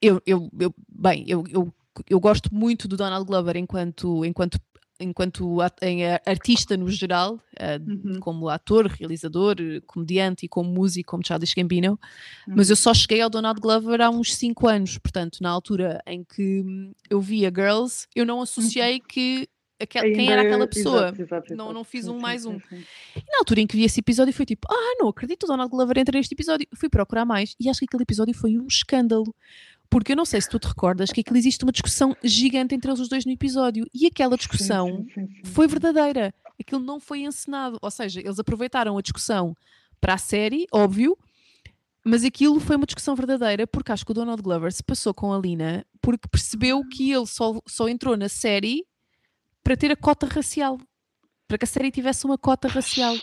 eu, eu, eu bem, eu, eu, eu gosto muito do Donald Glover enquanto, enquanto enquanto artista no geral, uh, uhum. como ator, realizador, comediante e como músico, como Childish Gambino, uhum. mas eu só cheguei ao Donald Glover há uns 5 anos, portanto, na altura em que eu via Girls, eu não associei uhum. que quem era aquela pessoa. Exato, exato, exato. Não, não fiz um mais um. E na altura em que vi esse episódio foi tipo, ah, não acredito, o Donald Glover entra neste episódio. Fui procurar mais e acho que aquele episódio foi um escândalo porque eu não sei se tu te recordas que aquilo existe uma discussão gigante entre eles os dois no episódio. E aquela discussão sim, sim, sim, foi verdadeira. Aquilo não foi encenado. Ou seja, eles aproveitaram a discussão para a série, óbvio, mas aquilo foi uma discussão verdadeira porque acho que o Donald Glover se passou com a Lina porque percebeu que ele só, só entrou na série para ter a cota racial. Para que a série tivesse uma cota racial.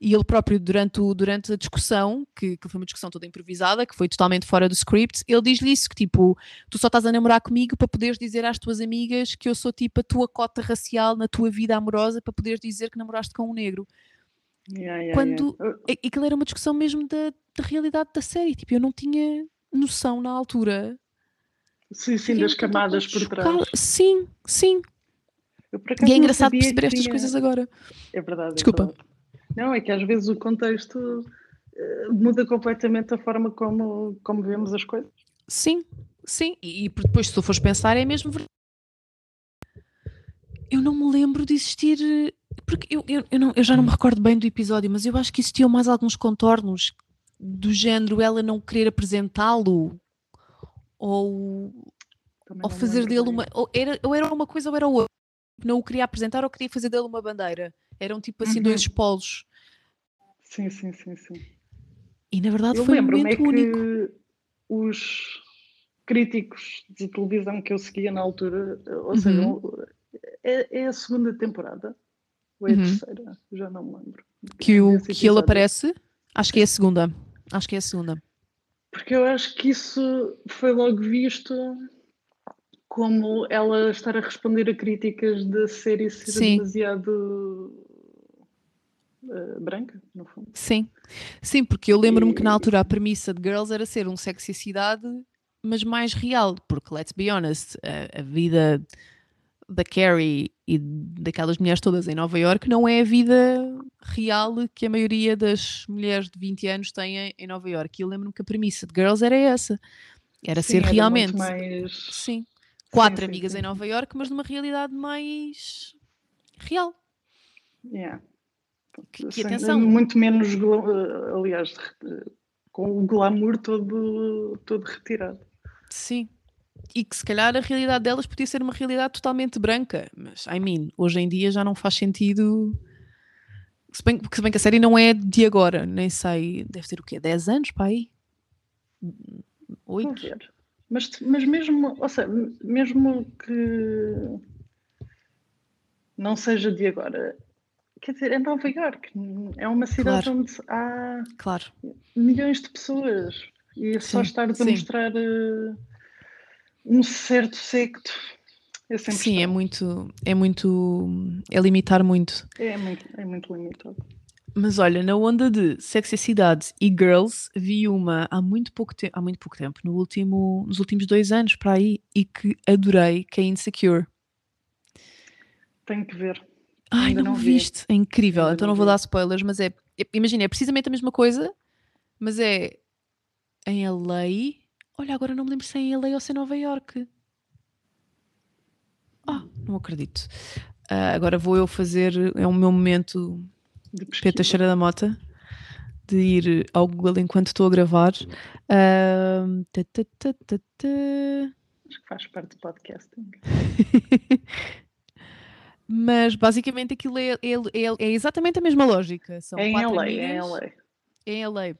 E ele próprio, durante, o, durante a discussão, que, que, foi uma discussão toda improvisada, que foi totalmente fora do script, ele diz-lhe isso: que tipo, tu só estás a namorar comigo para poderes dizer às tuas amigas que eu sou tipo a tua cota racial na tua vida amorosa, para poderes dizer que namoraste com um negro. Yeah, yeah, Quando yeah. aquilo era uma discussão mesmo da, da realidade da série, tipo, eu não tinha noção na altura. Sim, sim, das camadas por trás. Sim, sim. e é engraçado perceber estas tinha... coisas agora. É verdade. É Desculpa. É verdade. Não, é que às vezes o contexto uh, muda completamente a forma como, como vemos as coisas. Sim, sim. E, e depois, se tu fores pensar, é mesmo verdade. Eu não me lembro de existir. Porque eu, eu, eu, não, eu já não me recordo bem do episódio, mas eu acho que existiam mais alguns contornos do género ela não querer apresentá-lo ou, ou fazer dele uma. Ou era, ou era uma coisa ou era outra. Não o queria apresentar ou queria fazer dele uma bandeira. Eram tipo assim uhum. dois polos. Sim, sim, sim, sim. E na verdade eu foi um momento único. Que os críticos de televisão que eu seguia na altura, ou seja, uhum. é, é, a segunda temporada ou é a uhum. terceira? Já não me lembro. Que, o, que ele aparece? Acho que é a segunda. Acho que é a segunda. Porque eu acho que isso foi logo visto como ela estar a responder a críticas da série ser Sim. demasiado uh, branca, no fundo. Sim. Sim, porque eu lembro-me e... que na altura a premissa de Girls era ser um sexy cidade, mas mais real, porque let's be honest, a, a vida da Carrie e daquelas mulheres todas em Nova York não é a vida real que a maioria das mulheres de 20 anos têm em Nova York. E eu lembro-me que a premissa de Girls era essa. Era sim, ser era realmente. Mais... Sim. Quatro sim, amigas sim, em Nova York, mas numa realidade mais real. Yeah. Que, que atenção. Muito menos, eh, aliás, com o glamour todo, todo retirado. Sim, e que se calhar a realidade delas podia ser uma realidade totalmente branca, mas I mean, hoje em dia já não faz sentido. Se bem, se bem que a série não é de agora, nem sei, deve ter o quê? 10 anos para aí? 8? Mas, mas mesmo, ou seja, mesmo que não seja de agora, quer dizer, é Nova York, é uma cidade claro. onde há claro. milhões de pessoas e é só estar a mostrar. Uh, um certo secto. É Sim, é muito, é muito, é limitar muito. É muito, é muito limitado. Mas olha, na onda de Cidade e Girls, vi uma há muito pouco tempo, há muito pouco tempo, no último, nos últimos dois anos para aí, e que adorei, que é Insecure. Tenho que ver. Ai, não, não viste? É incrível. Ainda então não, não vou dar spoilers, mas é, é imagina, é precisamente a mesma coisa, mas é em LA Olha, agora não me lembro se é em LA ou se é Nova York. Ah, não acredito. Uh, agora vou eu fazer, é o meu momento de Peta Cheira da Mota, de ir ao Google enquanto estou a gravar. Uh, ta, ta, ta, Acho que faz parte do podcasting. <laughs> Mas basicamente aquilo é, é, é, é, exatamente a mesma lógica. São é em LA, amigas, é em LA. É em LA.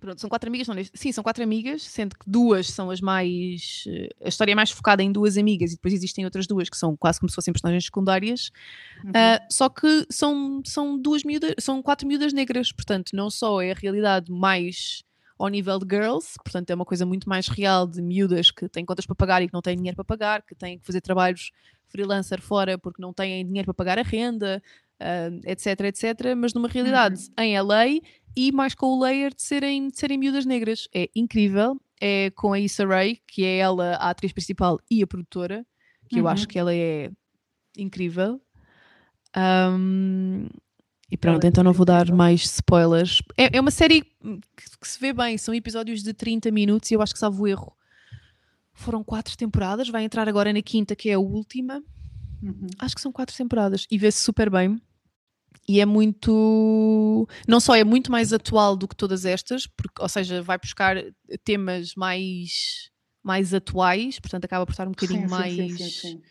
Pronto, são quatro amigas, não, sim, são quatro amigas, sendo que duas são as mais. Eh, a história é mais focada em duas amigas e depois existem outras duas que são quase como se fossem personagens secundárias. Uhum. Uh, só que são, são duas miúdas, são quatro miúdas negras, portanto, não só é a realidade mais ao nível de girls, portanto, é uma coisa muito mais real de miúdas que têm contas para pagar e que não têm dinheiro para pagar, que têm que fazer trabalhos freelancer fora porque não têm dinheiro para pagar a renda, uh, etc, etc, mas numa realidade uhum. em LA e mais com o layer de serem, de serem miúdas negras. É incrível. É com a Issa Rae, que é ela a atriz principal e a produtora, que uhum. eu acho que ela é incrível. Um, e pronto, então não vou dar mais spoilers. É, é uma série que, que, se vê bem, são episódios de 30 minutos e eu acho que salvo erro. Foram quatro temporadas, vai entrar agora na quinta, que é a última. Uhum. Acho que são quatro temporadas e vê-se super bem e é muito. Não só é muito mais atual do que todas estas, porque, ou seja, vai buscar temas mais, mais atuais, portanto acaba por estar um bocadinho sim, mais sim, sim,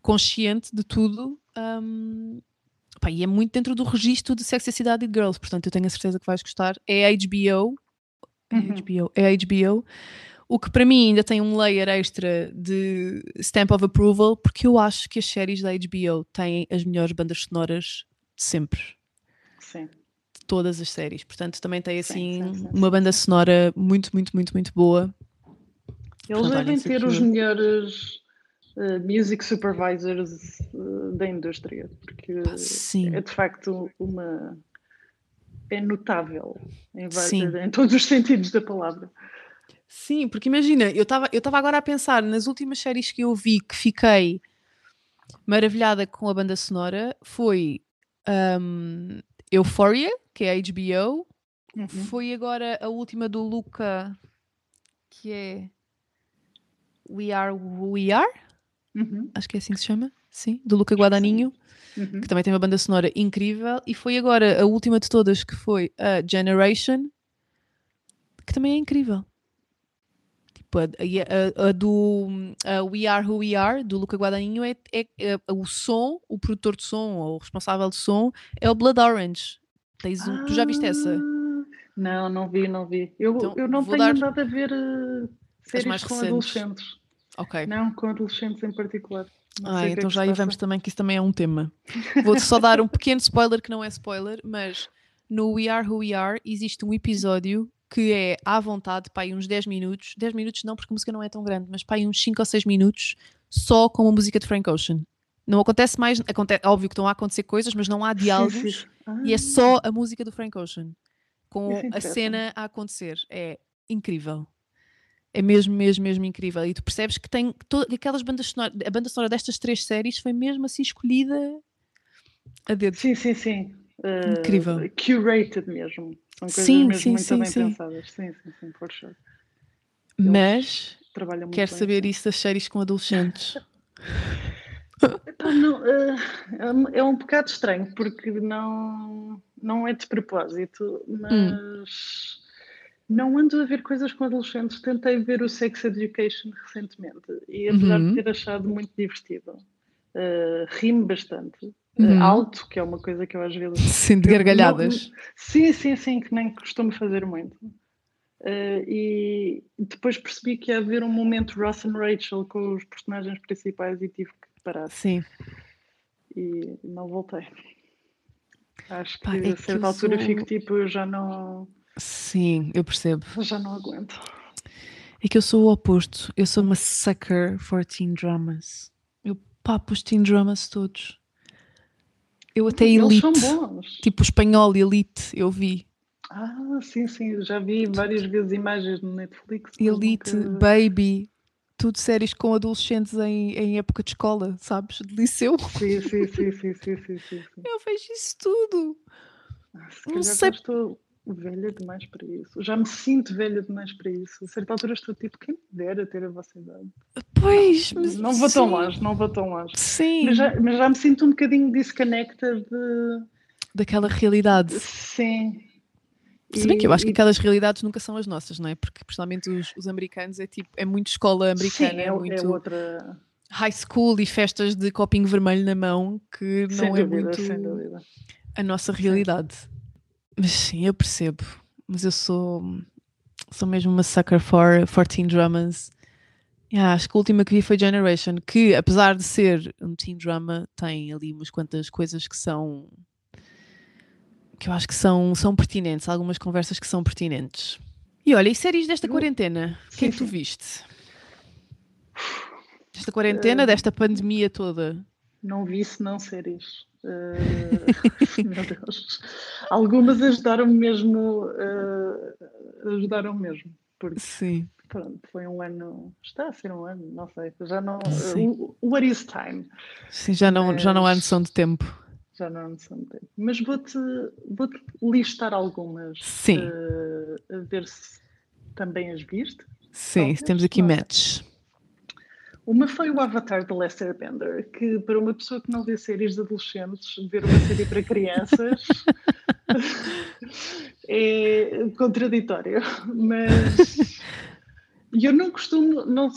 consciente de tudo. Um, pá, e é muito dentro do registro de Sexy Cidade e Girls, portanto eu tenho a certeza que vais gostar. É a HBO. É uhum. HBO. É a HBO. O que para mim ainda tem um layer extra de stamp of approval, porque eu acho que as séries da HBO têm as melhores bandas sonoras de sempre. Sim. De todas as séries. Portanto, também tem assim sim, sim, uma banda sonora muito, muito, muito, muito boa. Eles Portanto, devem ter os melhores uh, music supervisors uh, da indústria, porque Pá, é de facto uma. É notável em, em todos os sentidos da palavra. Sim, porque imagina, eu estava eu agora a pensar nas últimas séries que eu vi que fiquei maravilhada com a banda sonora foi um, Euphoria, que é a HBO. Uhum. Foi agora a última do Luca, que é We Are Who We Are. Uhum. Acho que é assim que se chama. Sim, do Luca Guadagnino. Uhum. Que também tem uma banda sonora incrível. E foi agora a última de todas, que foi a Generation, que também é incrível. Tipo, a, a, a do We Are Who We Are, do Luca Guadagnino, é, é, é, o som, o produtor de som, ou o responsável de som, é o Blood Orange. Tens um, ah, tu já viste essa? Ah, não, não vi, não vi. Eu, então, eu não tenho dar... andado a ver uh, séries com recentes. adolescentes. Ok. Não, com adolescentes em particular. Não ah, então é já aí vamos também, que isso também é um tema. Vou-te só dar um pequeno spoiler que não é spoiler, mas no We Are Who We Are existe um episódio que é à vontade, para aí uns 10 minutos, 10 minutos não, porque a música não é tão grande, mas para aí uns 5 ou 6 minutos só com a música de Frank Ocean. Não acontece mais, acontece, óbvio que estão a acontecer coisas, mas não há diálogos. Ah. e é só a música do Frank Ocean com é a cena a acontecer. É incrível. É mesmo, mesmo, mesmo incrível. E tu percebes que tem todas aquelas bandas sonoras, a banda sonora destas três séries foi mesmo assim escolhida a dedo. Sim, sim, sim. Uh, incrível. Curated mesmo. São coisas sim, mesmo sim, muito sim, bem sim. pensadas. Sim, sim, sim, for sure. Mas quero saber bem, isso das séries com adolescentes. <laughs> não, uh, é um bocado estranho porque não, não é de propósito, hum. mas hum. não ando a ver coisas com adolescentes. Tentei ver o Sex Education recentemente e apesar uhum. de ter achado muito divertido, uh, rimo bastante. Uhum. alto, que é uma coisa que eu às vezes. <laughs> Sim, de gargalhadas. Não, sim, sim, sim, que nem costumo fazer muito. Uh, e depois percebi que ia haver um momento Ross and Rachel com os personagens principais e tive que parar. Sim. E não voltei. Acho que Pá, é a certa altura sou... fico tipo, eu já não. Sim, eu percebo. Já não aguento. É que eu sou o oposto. Eu sou uma sucker for teen dramas. Eu papo os teen dramas todos. Eu até Elite. Eles são bons. Tipo espanhol, Elite, eu vi. Ah, sim, sim. Já vi várias vezes imagens no Netflix. Elite, nunca... Baby. Tudo séries com adolescentes em, em época de escola, sabes? De liceu. Sim, sim, sim, sim, sim, sim, sim. Eu vejo isso tudo. Ah, não sei. Estou velha demais para isso. Já me sinto velha demais para isso. A certa altura estou tipo, quem me dera ter a vossa idade. Pois, mas. Não vou sim. tão longe, não vou tão longe. Sim. Mas já, mas já me sinto um bocadinho disconnected de... daquela realidade. Sim. Se bem que eu acho que aquelas realidades nunca são as nossas, não é? Porque principalmente os, os americanos é tipo, é muito escola americana, Sim, é, é, muito é outra high school e festas de copinho vermelho na mão que sem não é dúvida, é muito a nossa realidade. Sim. Mas sim, eu percebo. Mas eu sou, sou mesmo uma sucker for, for teen dramas. Yeah, acho que a última que vi foi Generation, que apesar de ser um teen drama, tem ali umas quantas coisas que são que eu acho que são, são pertinentes, algumas conversas que são pertinentes. E olha, e séries desta quarentena? O que é que tu viste? Desta quarentena, uh, desta pandemia toda? Não vi senão séries. Uh, <laughs> meu Deus. Algumas ajudaram mesmo, uh, ajudaram mesmo. Porque, Sim. Pronto, foi um ano, está a ser um ano, não sei, já não. Sim. Uh, what is time? Sim, já não, Mas, já não há noção de tempo. Já não há noção de tempo. Mas vou-te vou -te listar algumas. Sim. Uh, a ver se também as viste. Sim, temos aqui matches. Uma foi o Avatar de Lester Bender, que para uma pessoa que não vê séries de adolescentes, ver uma série para crianças <laughs> é contraditório. Mas eu não costumo, não,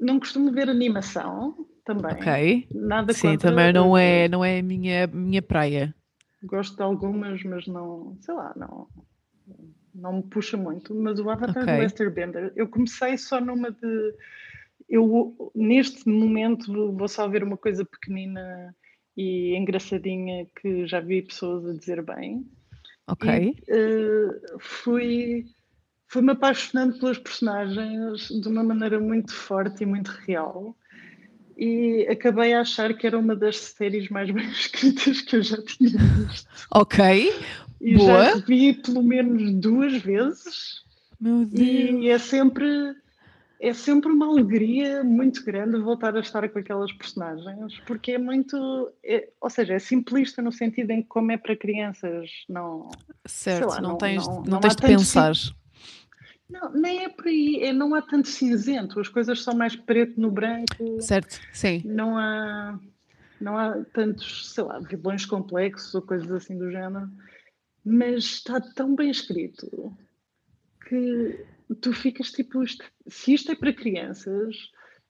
não costumo ver animação também. Ok. Nada Sim, também não é, não é a minha, minha praia. Gosto de algumas, mas não, sei lá, não, não me puxa muito. Mas o Avatar okay. de Lester Bender, eu comecei só numa de eu, neste momento, vou só ver uma coisa pequenina e engraçadinha que já vi pessoas a dizer bem. Ok. E, uh, fui, fui-me apaixonando pelas personagens de uma maneira muito forte e muito real. E acabei a achar que era uma das séries mais <laughs> bem escritas que eu já tinha visto. Ok. E Boa. já vi pelo menos duas vezes. Meu Deus. E é sempre é sempre uma alegria muito grande voltar a estar com aquelas personagens, porque é muito, é, ou seja, é simplista no sentido em que como é para crianças, não... Certo, lá, não, não, tens, não, não tens de pensar. Não, nem é por aí, é, não há tanto cinzento, as coisas são mais preto no branco. Certo, sim. Não há, não há tantos, sei lá, vilões complexos ou coisas assim do género, mas está tão bem escrito que tu ficas tipo, isto, se isto é para crianças,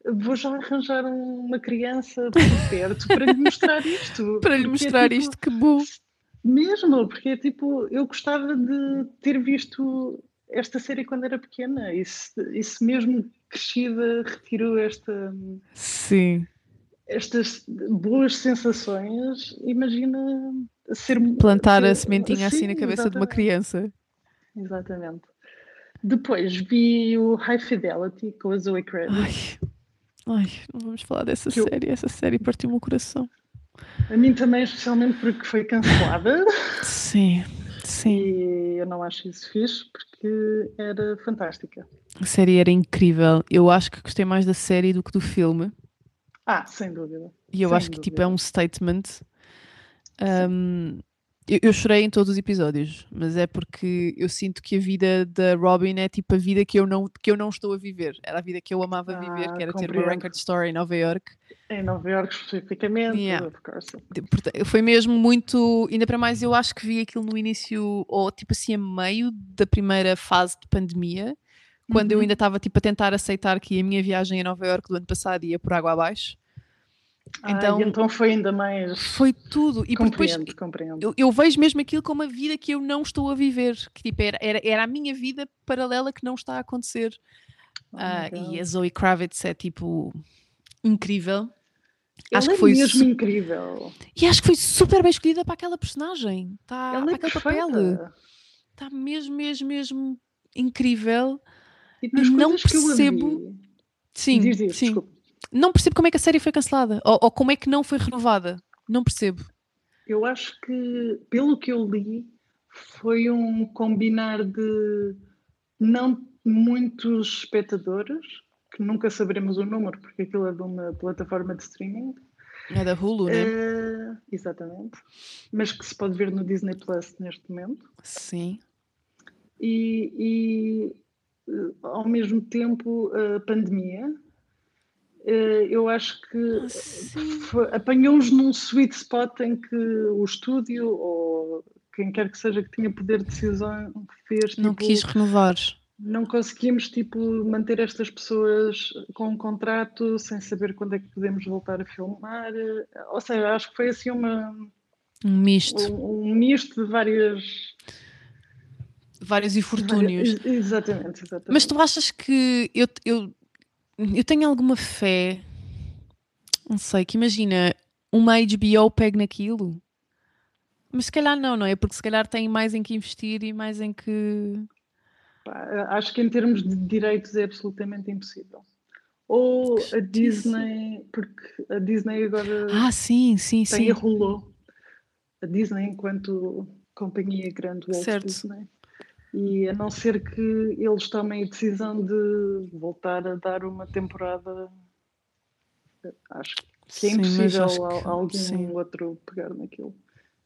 vou já arranjar uma criança por perto para lhe mostrar isto. <laughs> para lhe é mostrar é, tipo, isto, que bom. Mesmo, porque é tipo, eu gostava de ter visto esta série quando era pequena e se, e se mesmo crescida retirou esta. Sim. Estas boas sensações, imagina ser. Plantar ser, a sementinha assim na cabeça exatamente. de uma criança. Exatamente. Depois vi o High Fidelity com a Zoe Kravitz. Ai, ai, não vamos falar dessa que série. Eu... Essa série partiu-me o coração. A mim também, especialmente porque foi cancelada. Sim, sim. E eu não acho isso fixe porque era fantástica. A série era incrível. Eu acho que gostei mais da série do que do filme. Ah, sem dúvida. E eu sem acho que tipo, é um statement. Um, eu, eu, chorei em todos os episódios, mas é porque eu sinto que a vida da Robin é tipo a vida que eu não, que eu não estou a viver. Era a vida que eu amava ah, viver, que era compreendo. ter uma record store em Nova York. Em Nova York especificamente, yeah. Foi mesmo muito. Ainda para mais, eu acho que vi aquilo no início, ou tipo assim, a meio da primeira fase de pandemia, quando uhum. eu ainda estava tipo a tentar aceitar que a minha viagem a Nova York do ano passado ia por água abaixo. Então, ah, então foi ainda mais. Foi tudo. E compreendo, depois, compreendo. Eu, eu, vejo mesmo aquilo como a vida que eu não estou a viver. Que tipo, era, era, era a minha vida paralela que não está a acontecer. Oh uh, e a Zoe Kravitz é tipo incrível. Ela acho que é foi mesmo su... incrível. E acho que foi super bem escolhida para aquela personagem. Tá, Ela para é aquele perfeita. papel. Está mesmo, mesmo, mesmo incrível. E não percebo. Sim, diz, diz, sim. Desculpa não percebo como é que a série foi cancelada ou, ou, como é que não foi renovada. Não percebo. Eu acho que, pelo que eu li, foi um combinar de não muitos espectadores, que nunca saberemos o número, porque aquilo é de uma plataforma de streaming. É da Hulu, né? Uh, exatamente. Mas que se pode ver no Disney Plus neste momento. Sim. E, e ao mesmo tempo, a pandemia eh, eu acho que ah, apanhou-os num sweet spot em que o estúdio ou quem quer que seja que tinha poder de decisão fez. Não tipo, quis renovar. Não conseguimos tipo, manter estas pessoas com um contrato sem saber quando é que podemos voltar a filmar. Ou seja, acho que foi assim uma. Um misto. Um, um misto de várias vários infortúnios. Exatamente, exatamente. Mas tu achas que eu, eu eu tenho alguma fé, não sei, que imagina, uma HBO pegue naquilo, mas se calhar não, não é? Porque se calhar tem mais em que investir e mais em que. Acho que em termos de direitos é absolutamente impossível. Ou a Disney, porque a Disney agora ah, sim, sim, tem sim. rolou. A Disney enquanto companhia grande Walt certo. Disney. E a não ser que eles tomem a decisão de voltar a dar uma temporada, acho que é sim, impossível que, algum sim. outro pegar naquilo.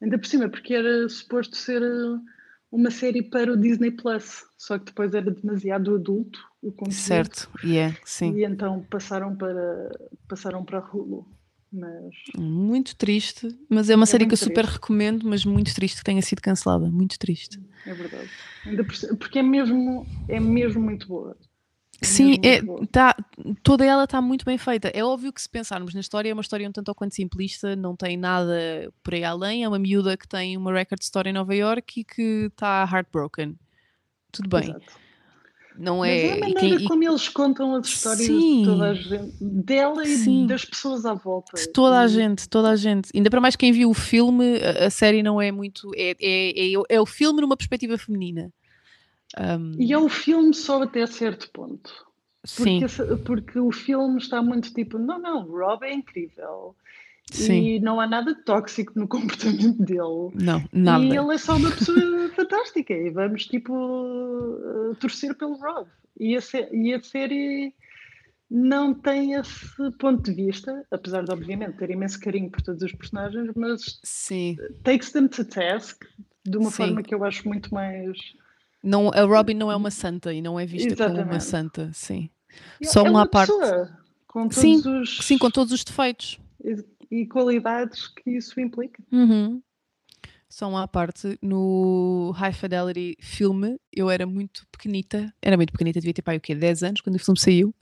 Ainda por cima, porque era suposto ser uh, uma série para o Disney Plus, só que depois era demasiado adulto o conteúdo. Certo, yeah, sim. E então passaram para, passaram para Hulu. Mas... Muito triste, mas é uma é série que eu super recomendo, mas muito triste que tenha sido cancelada. Muito triste. É verdade. Porque é mesmo, é mesmo muito boa. É Sim, é, tá, toda ela está muito bem feita. É óbvio que se pensarmos na história, é uma história um tanto ou quanto simplista, não tem nada por aí além. É uma miúda que tem uma record store em Nova York e que está heartbroken. Tudo bem. Exato. Não é. Mas é a maneira quem... como eles contam as histórias Sim. de toda a gente, dela e Sim. das pessoas à volta. De toda a gente, toda a gente. Ainda para mais quem viu o filme, a, a série não é muito. É, é, é, é, o filme numa perspectiva feminina. Um... E é o filme só até certo ponto. Porque, Sim. porque o filme está muito tipo, não, não, Rob é incrível. Sim. E não há nada tóxico no <laughs> comportamento dele. Não, nada. E ele é só uma pessoa <laughs> fantástica. E vamos, tipo, torcer pelo Rob. E a, e a série não tem esse ponto de vista, apesar de, obviamente, ter imenso carinho por todos os personagens, mas Sim. takes them to task de uma Sim. forma que eu acho muito mais. Não, a Robin não é uma santa e não é vista Exatamente. como uma santa, sim. Só é uma, uma parte. Com todos sim, os... sim, com todos os defeitos e qualidades que isso implica. Uhum. só uma parte, no High Fidelity filme, eu era muito pequenita, era muito pequenita, devia ter pai o quê? 10 anos, quando o filme saiu.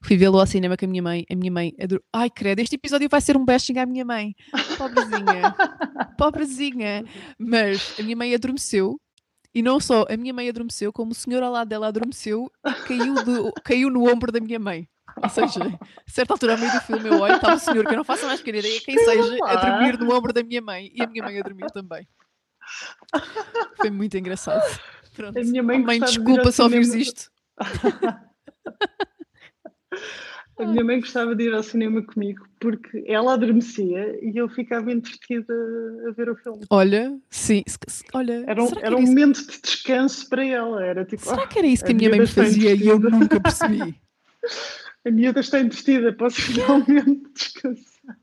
Fui vê-lo ao cinema com a minha mãe. A minha mãe adorou. Ai, credo, este episódio vai ser um bashing à minha mãe. Pobrezinha. <laughs> Pobrezinha. Mas a minha mãe adormeceu. E não só a minha mãe adormeceu, como o senhor ao lado dela adormeceu e caiu, do, caiu no ombro da minha mãe. Ou seja, a certa altura, ao meio do filme, eu olho, está o senhor, que eu não faço mais pequena ideia, quem seja, a dormir no ombro da minha mãe e a minha mãe a dormir também. Foi muito engraçado. Pronto. A minha mãe, mãe desculpa se ouvires isto. <laughs> A minha mãe gostava de ir ao cinema comigo porque ela adormecia e eu ficava entretida a ver o filme. Olha, sim, olha. Era um, era era um momento de descanso para ela. Era tipo, Será que era isso que a, a minha mãe me fazia e eu nunca <laughs> percebi? A miúda está entretida, posso finalmente <laughs> descansar.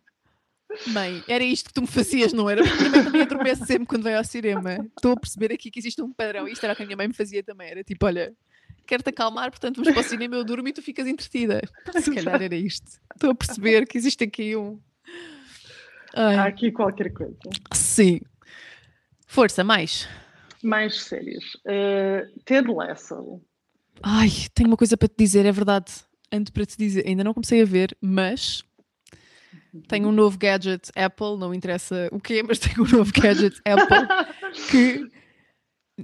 Mãe, era isto que tu me fazias, não era? Porque a minha também adormece sempre quando vai ao cinema. Estou a perceber aqui que existe um padrão. Isto era o que a minha mãe me fazia também. Era tipo, olha, quero-te acalmar, portanto vamos para o cinema, eu durmo e tu ficas entretida. <laughs> Se calhar era isto. Estou a perceber que existe aqui um. Ai. Há aqui qualquer coisa. Sim. Força, mais. Mais séries. Uh, Ted Lasso. Ai, tenho uma coisa para te dizer, é verdade. Ando para te dizer, ainda não comecei a ver, mas tenho um novo gadget Apple, não interessa o quê, mas tenho um novo gadget <laughs> Apple que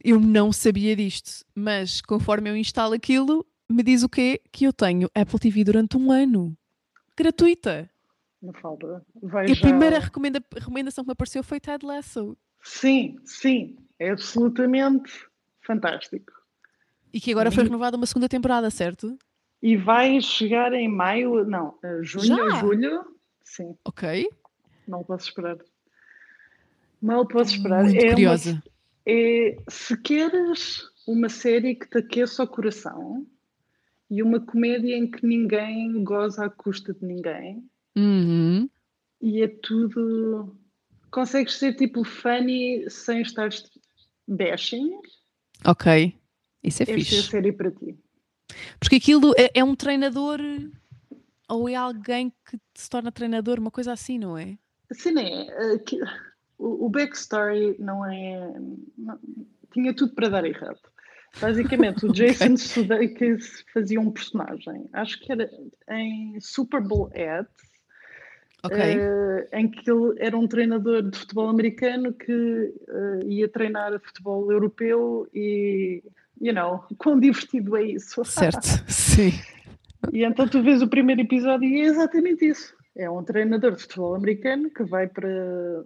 eu não sabia disto, mas conforme eu instalo aquilo, me diz o quê? Que eu tenho Apple TV durante um ano, gratuita. Não falta. E a primeira recomenda recomendação que me apareceu foi Ted Lasso. Sim, sim, é absolutamente fantástico. E que agora foi renovada uma segunda temporada, certo? E vai chegar em maio, não, junho, Já? julho, Sim. Ok. Não posso esperar. Mal posso esperar. Muito é curiosa. Uma, é, se queres uma série que te aqueça o coração e uma comédia em que ninguém goza à custa de ninguém uhum. e é tudo. Consegues ser tipo funny sem estar bashing. Ok. Isso é Esta fixe. é a série para ti. Porque aquilo é, é um treinador ou é alguém que se torna treinador, uma coisa assim, não é? Sim, é. Uh, que, o, o, backstory não é. Não, tinha tudo para dar errado. Basicamente, o <laughs> Jason okay. Sudeikis fazia um personagem, acho que era em Super Bowl Ads, okay. uh, em que ele era um treinador de futebol americano que uh, ia treinar futebol europeu e, you know, <laughs> quão divertido é isso. Certo, <laughs> sim. E então tu vês o primeiro episódio e é exatamente isso. É um treinador de futebol americano que vai para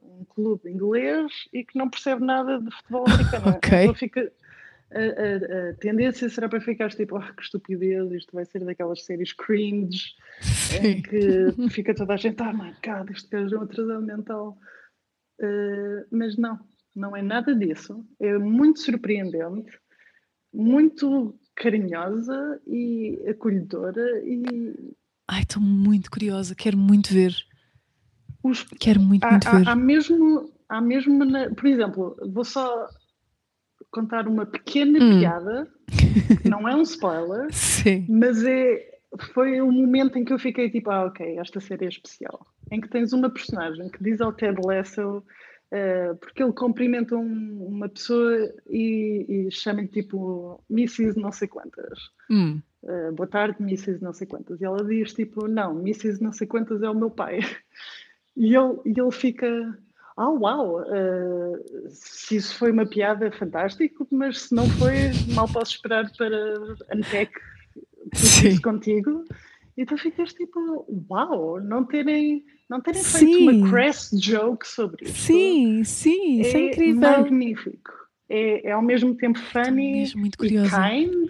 um clube inglês e que não percebe nada de futebol americano. <laughs> ok. Então fica, a, a, a, tendência será para ficar tipo, oh, que estupidez, isto vai ser daquelas séries cringe em que fica toda a gente, ah, oh my god, este gajo é um atrasado mental. Uh, mas não, não é nada disso. É muito surpreendente, muito carinhosa e acolhedora e. Ai, estou muito curiosa, quero muito ver. Os... Quero muito, há, muito há, ver. Há mesmo, há mesmo, por exemplo, vou só contar uma pequena hum. piada, não é um spoiler, <laughs> Sim. mas é, foi o momento em que eu fiquei tipo, ah, ok, esta série é especial. Em que tens uma personagem que diz ao Ted Lasso porque ele cumprimenta um, uma pessoa e, e chama-lhe tipo Mrs. não sei quantas. Hum. Uh, boa tarde, Mrs. não sei quantas. E ela diz tipo, não, Mrs. não sei quantas é o meu pai. <laughs> E ele, e ele fica, ah, oh, uau, uh, se isso foi uma piada, fantástico, mas se não foi, mal posso esperar para unpack isso contigo. E tu ficas tipo, uau, não terem não terem sim. feito uma crass joke sobre isso. Sim, sim, isso é, é incrível. magnífico. É, é ao mesmo tempo funny mesmo muito e kind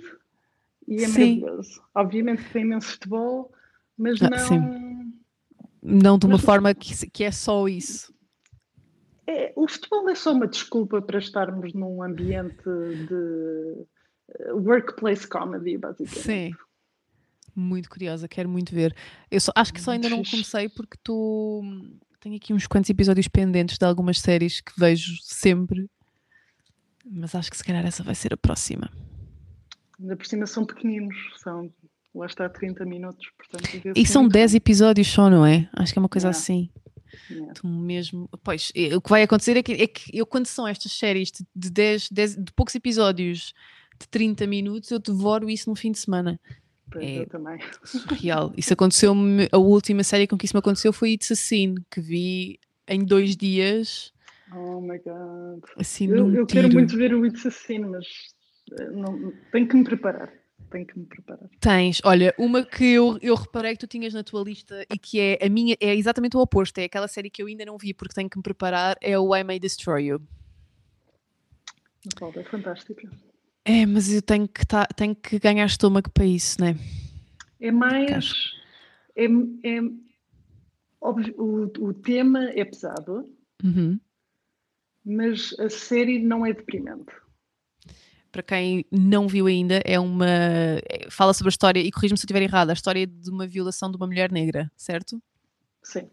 e é sim. maravilhoso. Obviamente tem imenso futebol, mas ah, não. Sim. Não de uma mas, forma que, que é só isso. É, o futebol é só uma desculpa para estarmos num ambiente de eh, workplace comedy, basicamente. Sim, muito curiosa, quero muito ver. Eu só, acho que só ainda não comecei porque estou. Tenho aqui uns quantos episódios pendentes de algumas séries que vejo sempre, mas acho que se calhar essa vai ser a próxima. Ainda por cima são pequeninos, são lá está 30 minutos. Portanto, e são 10 episódios só, não é? Acho que é uma coisa assim. Yeah. mesmo. Pois, é, o que vai acontecer é que, é que eu, quando são estas séries de, 10, 10, de poucos episódios de 30 minutos, eu devoro isso num fim de semana. Pois é também. surreal. Isso aconteceu-me. A última série com que isso me aconteceu foi It's a Scene, que vi em dois dias. Oh my god. Assim, eu, eu quero muito ver o It's a Scene, mas eh, não, tenho que me preparar tenho que me preparar. Tens, olha, uma que eu, eu reparei que tu tinhas na tua lista e que é a minha, é exatamente o oposto, é aquela série que eu ainda não vi porque tenho que me preparar, é o I May Destroy You. Natal, é fantástica. É, mas eu tenho que, tá, tenho que ganhar estômago para isso, né? É mais. É, é, óbvio, o, o tema é pesado, uhum. mas a série não é deprimente para quem não viu ainda, é uma. É, fala sobre a história, e corrijo-me se eu estiver errada, a história de uma violação de uma mulher negra, certo? Sim.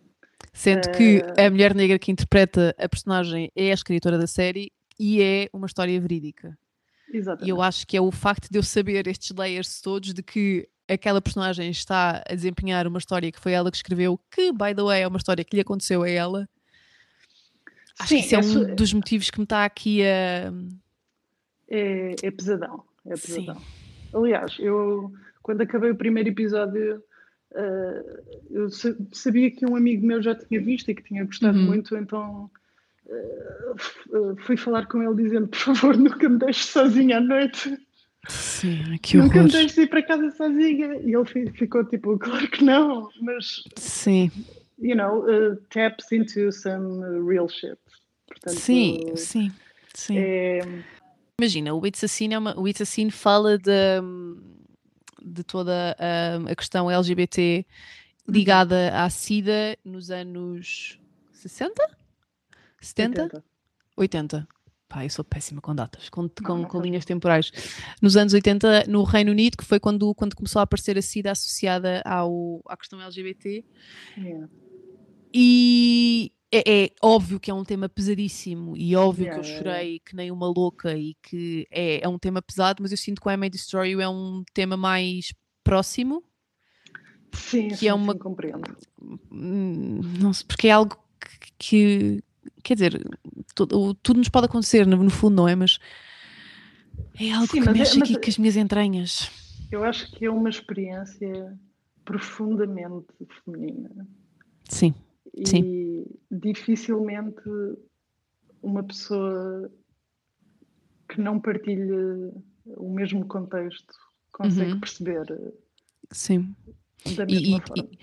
Sendo que a mulher negra que interpreta a personagem é a escritora da série e é uma história verídica. Exatamente. E eu acho que é o facto de eu saber estes layers todos de que aquela personagem está a desempenhar uma história que foi ela que escreveu, que, by the way, é uma história que lhe aconteceu a ela. Acho Sim, que isso é um dos motivos que me está aqui a é, é pesadão. É pesadão. Sim. Aliás, eu quando acabei o primeiro episódio, uh, eu sabia que um amigo meu já tinha visto e que tinha gostado uhum. muito, então fui falar com ele dizendo, por favor, <laughs> nunca me deixes sozinha à noite. Sim, que Nunca me deixes ir para casa sozinha. E ele ficou tipo, <laughs> claro que não, mas. Sim. You know, uh, taps into some real shit. Portanto, sim, sim, sim. É, Imagina, o It's Assim, é uma, o It's assim fala de, de toda a, a questão LGBT ligada à SIDA nos anos 60? 70? 80. 80. Pá, eu sou péssima com datas, com, com, com linhas temporais. Nos anos 80, no Reino Unido, que foi quando, quando começou a aparecer a SIDA associada ao, à questão LGBT. Yeah. E, é, é, óbvio que é um tema pesadíssimo e óbvio yeah, que eu chorei yeah. que nem uma louca e que é, é um tema pesado, mas eu sinto que o I May Destroy You é um tema mais próximo. Sim, que sim, é uma sim, compreendo. Hum, não sei, porque é algo que, que quer dizer, tudo, tudo, nos pode acontecer no, no, fundo, não é? Mas é algo sim, que mexe é, aqui com as minhas entranhas. Eu acho que é uma experiência profundamente feminina. Sim. Sim. E dificilmente uma pessoa que não partilhe o mesmo contexto consegue uhum. perceber Sim. da mesma e, forma. E,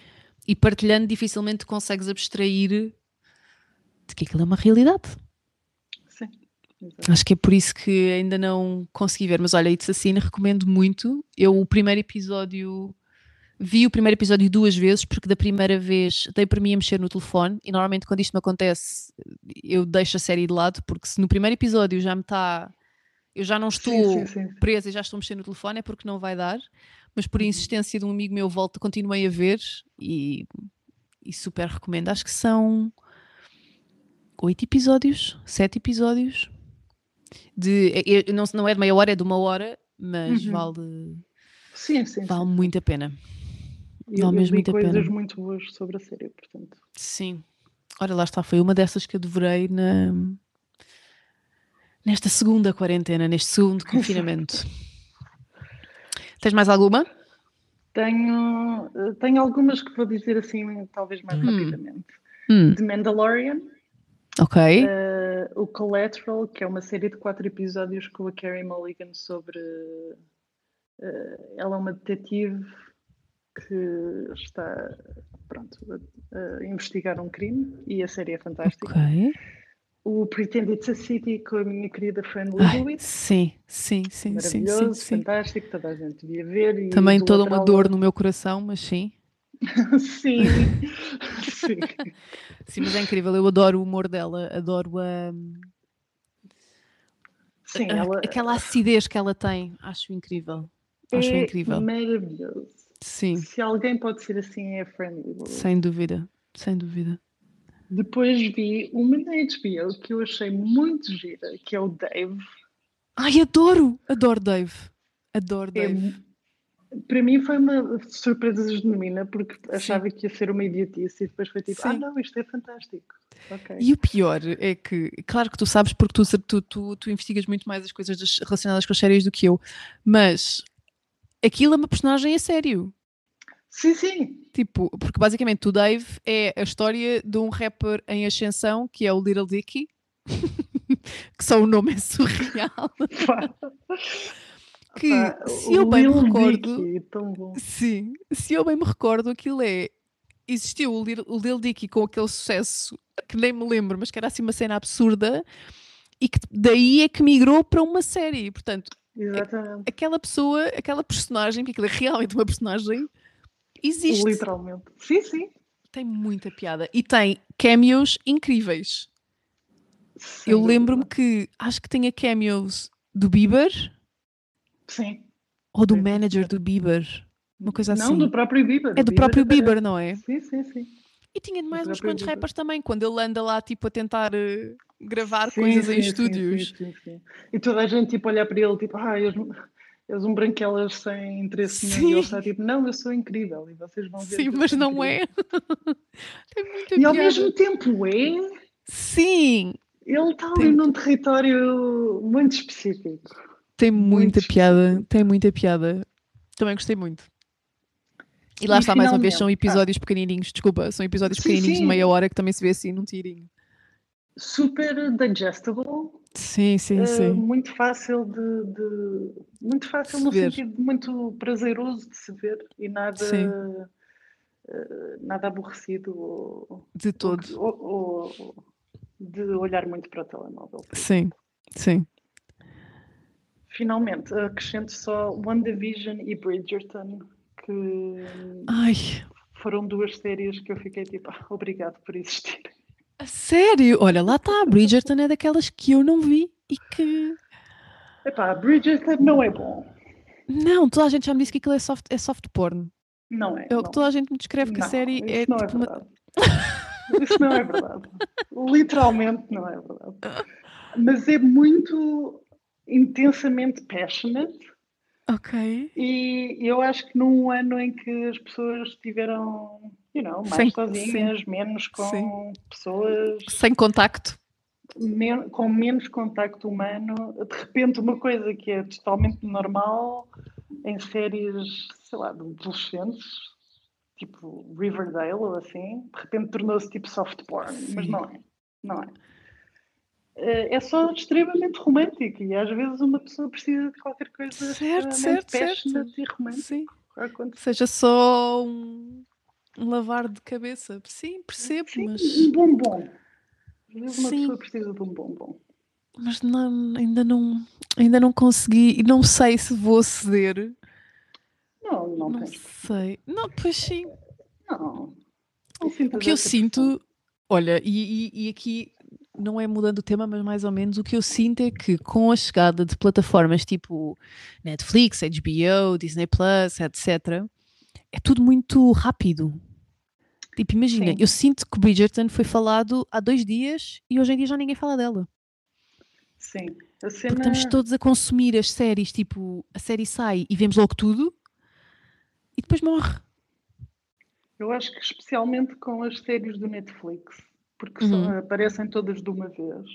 e, partilhando dificilmente consegues abstrair de que aquilo é uma realidade. Sim. Exatamente. Acho que é por isso que ainda não consegui ver, mas olha, It's assim, recomendo muito. Eu, o primeiro episódio Vi o primeiro episódio duas vezes, porque da primeira vez dei para mim a mexer no telefone, e normalmente quando isto me acontece, eu deixo a série de lado, porque se no primeiro episódio já me está. Eu já não estou sim, sim, sim. presa e já estou a mexer no telefone, é porque não vai dar, mas por uhum. insistência de um amigo meu, volta, continuei a ver e, e super recomendo. Acho que são oito episódios, sete episódios. De, não, não é de meia hora, é de uma hora, mas uhum. vale, sim, sim, vale muito a pena. Eu, eu vi coisas pena. muito boas sobre a série, portanto. Sim. Olha, lá está, foi uma dessas que eu devorei na... nesta segunda quarentena, neste segundo <laughs> confinamento. Tens mais alguma? Tenho, tenho algumas que vou dizer assim, talvez mais hum. rapidamente. Hum. The Mandalorian. Ok. Uh, o Collateral, que é uma série de quatro episódios com a Carrie Mulligan sobre. Uh, ela é uma detetive que está pronto, a, a, investigar um crime e a série é fantástica. Okay. O Pretend It's a City com a minha querida friend Lewis. Sim, sim, sim, Maravilhoso, sim, sim, fantástico, toda a gente devia ver. Também toda uma dor no meu coração, mas sim. <laughs> sim, sim. sim, mas é incrível, eu adoro o humor dela, adoro a. Sim, ela... Aquela acidez que ela tem, acho incrível. Acho é incrível. Maravilhoso. Sim. Se alguém pode ser assim, é Friendly Sem dúvida, sem dúvida. Depois vi uma na HBO que eu achei muito gira, que é o Dave. Ai, adoro! Adoro Dave. Adoro é Dave. Para mim foi uma surpresa genuína, porque achava Sim. que ia ser uma idiotice e depois foi tipo, ah, Sim. ah não, isto é fantástico. Okay. E o pior é que, claro que tu sabes porque tu, tu, tu, tu investigas muito mais as coisas relacionadas com as séries do que eu, mas aquilo é uma personagem a sério. Sim, sim. Tipo, porque basicamente o Dave é a história de um rapper em ascensão que é o Little Dicky, <laughs> que só o nome é surreal. <laughs> que se eu bem me recordo, sim, se eu bem me recordo, aquilo é existiu o Lil, o Lil Dicky com aquele sucesso que nem me lembro, mas que era assim uma cena absurda e que daí é que migrou para uma série. Portanto, Exatamente. aquela pessoa, aquela personagem, porque aquilo é realmente uma personagem, existe. Literalmente. Sim, sim. Tem muita piada e tem cameos incríveis. Sem Eu lembro-me que acho que tinha cameos do Bieber. Sim. Ou do manager do Bieber. Uma coisa assim. Não, do próprio Bieber. É do Bieber próprio Bieber, não é? Sim, sim, sim. E tinha de mais uns quantos Bieber. rappers também, quando ele anda lá tipo a tentar uh, gravar sim, coisas sim, em sim, estúdios. Sim, sim, E toda a gente tipo olhar para ele tipo, ah, és, és um branquelas sem interesse nenhum. E ele está tipo, não, eu sou incrível. E vocês vão ver. Sim, mas não é. <laughs> Tem muita e piada. ao mesmo tempo é. Sim. Ele está ali tem... num território muito específico. Tem muita piada, tem muita piada. Também gostei muito. E lá e está mais uma vez, são episódios ah. pequenininhos, desculpa, são episódios sim, pequenininhos sim. de meia hora que também se vê assim num tirinho. Super digestible. Sim, sim, uh, sim. Muito fácil de, de muito fácil se no ver. sentido muito prazeroso de se ver e nada uh, nada aborrecido ou, de todo ou, ou, de olhar muito para o telemóvel. Sim, sim. Finalmente, acrescento só WandaVision e Bridgerton que Ai. foram duas séries que eu fiquei tipo, ah, obrigado por existir. A sério? Olha, lá está, a Bridgerton é daquelas que eu não vi e que. Epá, Bridgerton não é bom. Não, toda a gente já me disse que aquilo é soft, é soft porn. Não é. É o que toda a gente me descreve que não, a série é. Não tipo é verdade. Uma... isso não é verdade. <laughs> Literalmente não é verdade. Mas é muito intensamente passionate Ok. E eu acho que num ano em que as pessoas estiveram, you know, mais Sem, sozinhas, sim. menos com sim. pessoas. Sem contacto. Men com menos contacto humano, de repente uma coisa que é totalmente normal em séries, sei lá, de adolescentes, tipo Riverdale ou assim, de repente tornou-se tipo soft porn, sim. mas não é. Não é. Eh, é só extremamente romântico e às vezes uma pessoa precisa de qualquer coisa certo, certo, certo. e romântico. Sim. Seja só um, um, lavar de cabeça. Sim, percebo, Sim, mas. Um bombom. Às vezes uma Sim. pessoa precisa de um bombom. Mas não, ainda, não, ainda não consegui e não sei se vou ceder. Não, não, não sei. Não, pois sim. Não. O que eu sinto, olha, e, e, e aqui não é mudando o tema, mas mais ou menos o que eu sinto é que com a chegada de plataformas tipo Netflix, HBO, Disney Plus, etc., é tudo muito rápido. Tipo, imagina, Sim. eu sinto que Bridgerton foi falado há dois dias e hoje em dia já ninguém fala dela. Sim. A cena... Porque estamos todos a consumir as séries, tipo, a série sai e vemos logo tudo e depois morre. Eu acho que especialmente com as séries do Netflix porque uhum. só, aparecem todas de uma vez.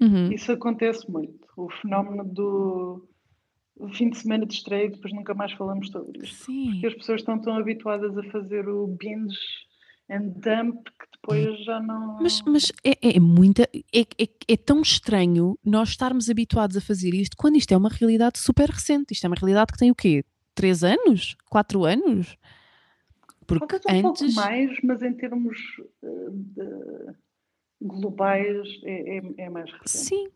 Uhum. Isso acontece muito. O fenómeno do fim de semana de estreia e depois nunca mais falamos sobre isso. Sim. Porque as pessoas estão tão habituadas a fazer o binge and dump que depois já não. Mas, mas é, é muita. É, é, é, tão estranho nós estarmos habituados a fazer isto quando isto é uma realidade super recente. Isto é uma realidade que tem o quê? Três anos? Quatro anos? Porque um antes. pouco mais, mas em termos de globais é, é, é mais recente. Sim,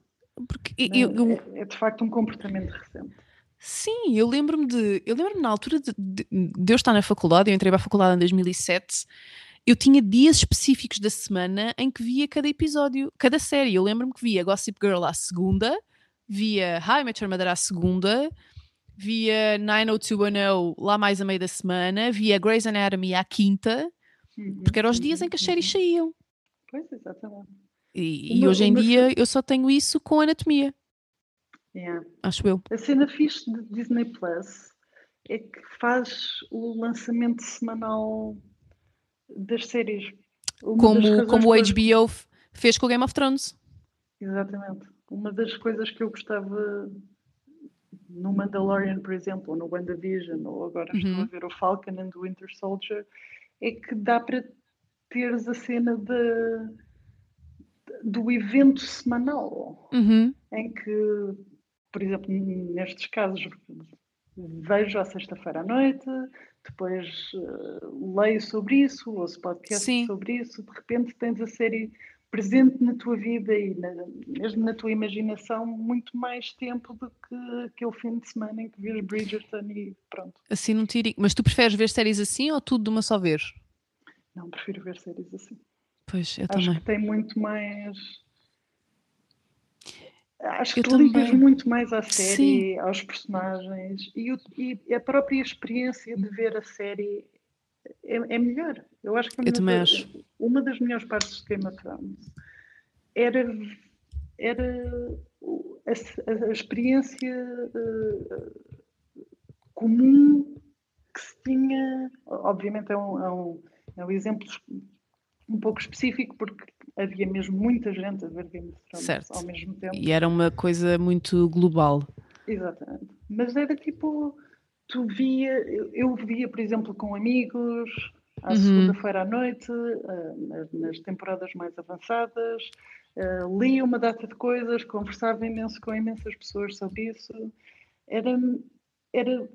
porque é, eu, eu... É, é, de facto um comportamento recente. Sim, eu lembro-me de. Eu lembro-me na altura de, de, de eu estar na faculdade, eu entrei para a faculdade em 2007. Eu tinha dias específicos da semana em que via cada episódio, cada série. Eu lembro-me que via Gossip Girl à segunda, via High Met Your Mother à segunda, via 90210 lá mais a meio da semana, via Grey's Anatomy à quinta, uhum, porque eram os dias em que as séries saíam. Pois, exatamente. E, e hoje em dia eu só tenho isso com anatomia. Yeah. Acho eu. A cena fixe de Disney Plus é que faz o lançamento semanal das séries. Uma como, como o HBO fez com o Game of Thrones. Exatamente. Uma das coisas que eu gostava no Mandalorian, por exemplo, ou no WandaVision, ou agora uhum. estou a ver o Falcon and the Winter Soldier, é que dá para teres a cena de, do evento semanal, uhum. em que, por exemplo, nestes casos, vejo à sexta-feira à noite, depois uh, leio sobre isso, ouço podcast Sim. sobre isso, de repente tens a série presente na tua vida e na, mesmo na tua imaginação muito mais tempo do que aquele fim de semana em que vês Bridgerton e pronto. Assim não tiro. Mas tu preferes ver séries assim ou tudo de uma só vez? Não, prefiro ver séries assim. Pois, eu Acho também. que tem muito mais. Acho que eu ligas também. muito mais à série, Sim. aos personagens e, o, e, a própria experiência de ver a série é, é melhor. Eu acho que eu também acho. uma das melhores partes de Game of Thrones era, era a, a experiência uh, comum que se tinha. Obviamente é um, é um, é um exemplo um pouco específico, porque havia mesmo muita gente a ver Game of Thrones ao mesmo tempo. E era uma coisa muito global. Exatamente. Mas era tipo, tu via, eu, via, por exemplo, com amigos, à uhum. segunda-feira à noite, uh, nas, temporadas mais avançadas, uh, lia uma data de coisas, conversava imenso com imensas pessoas sobre isso. Era, era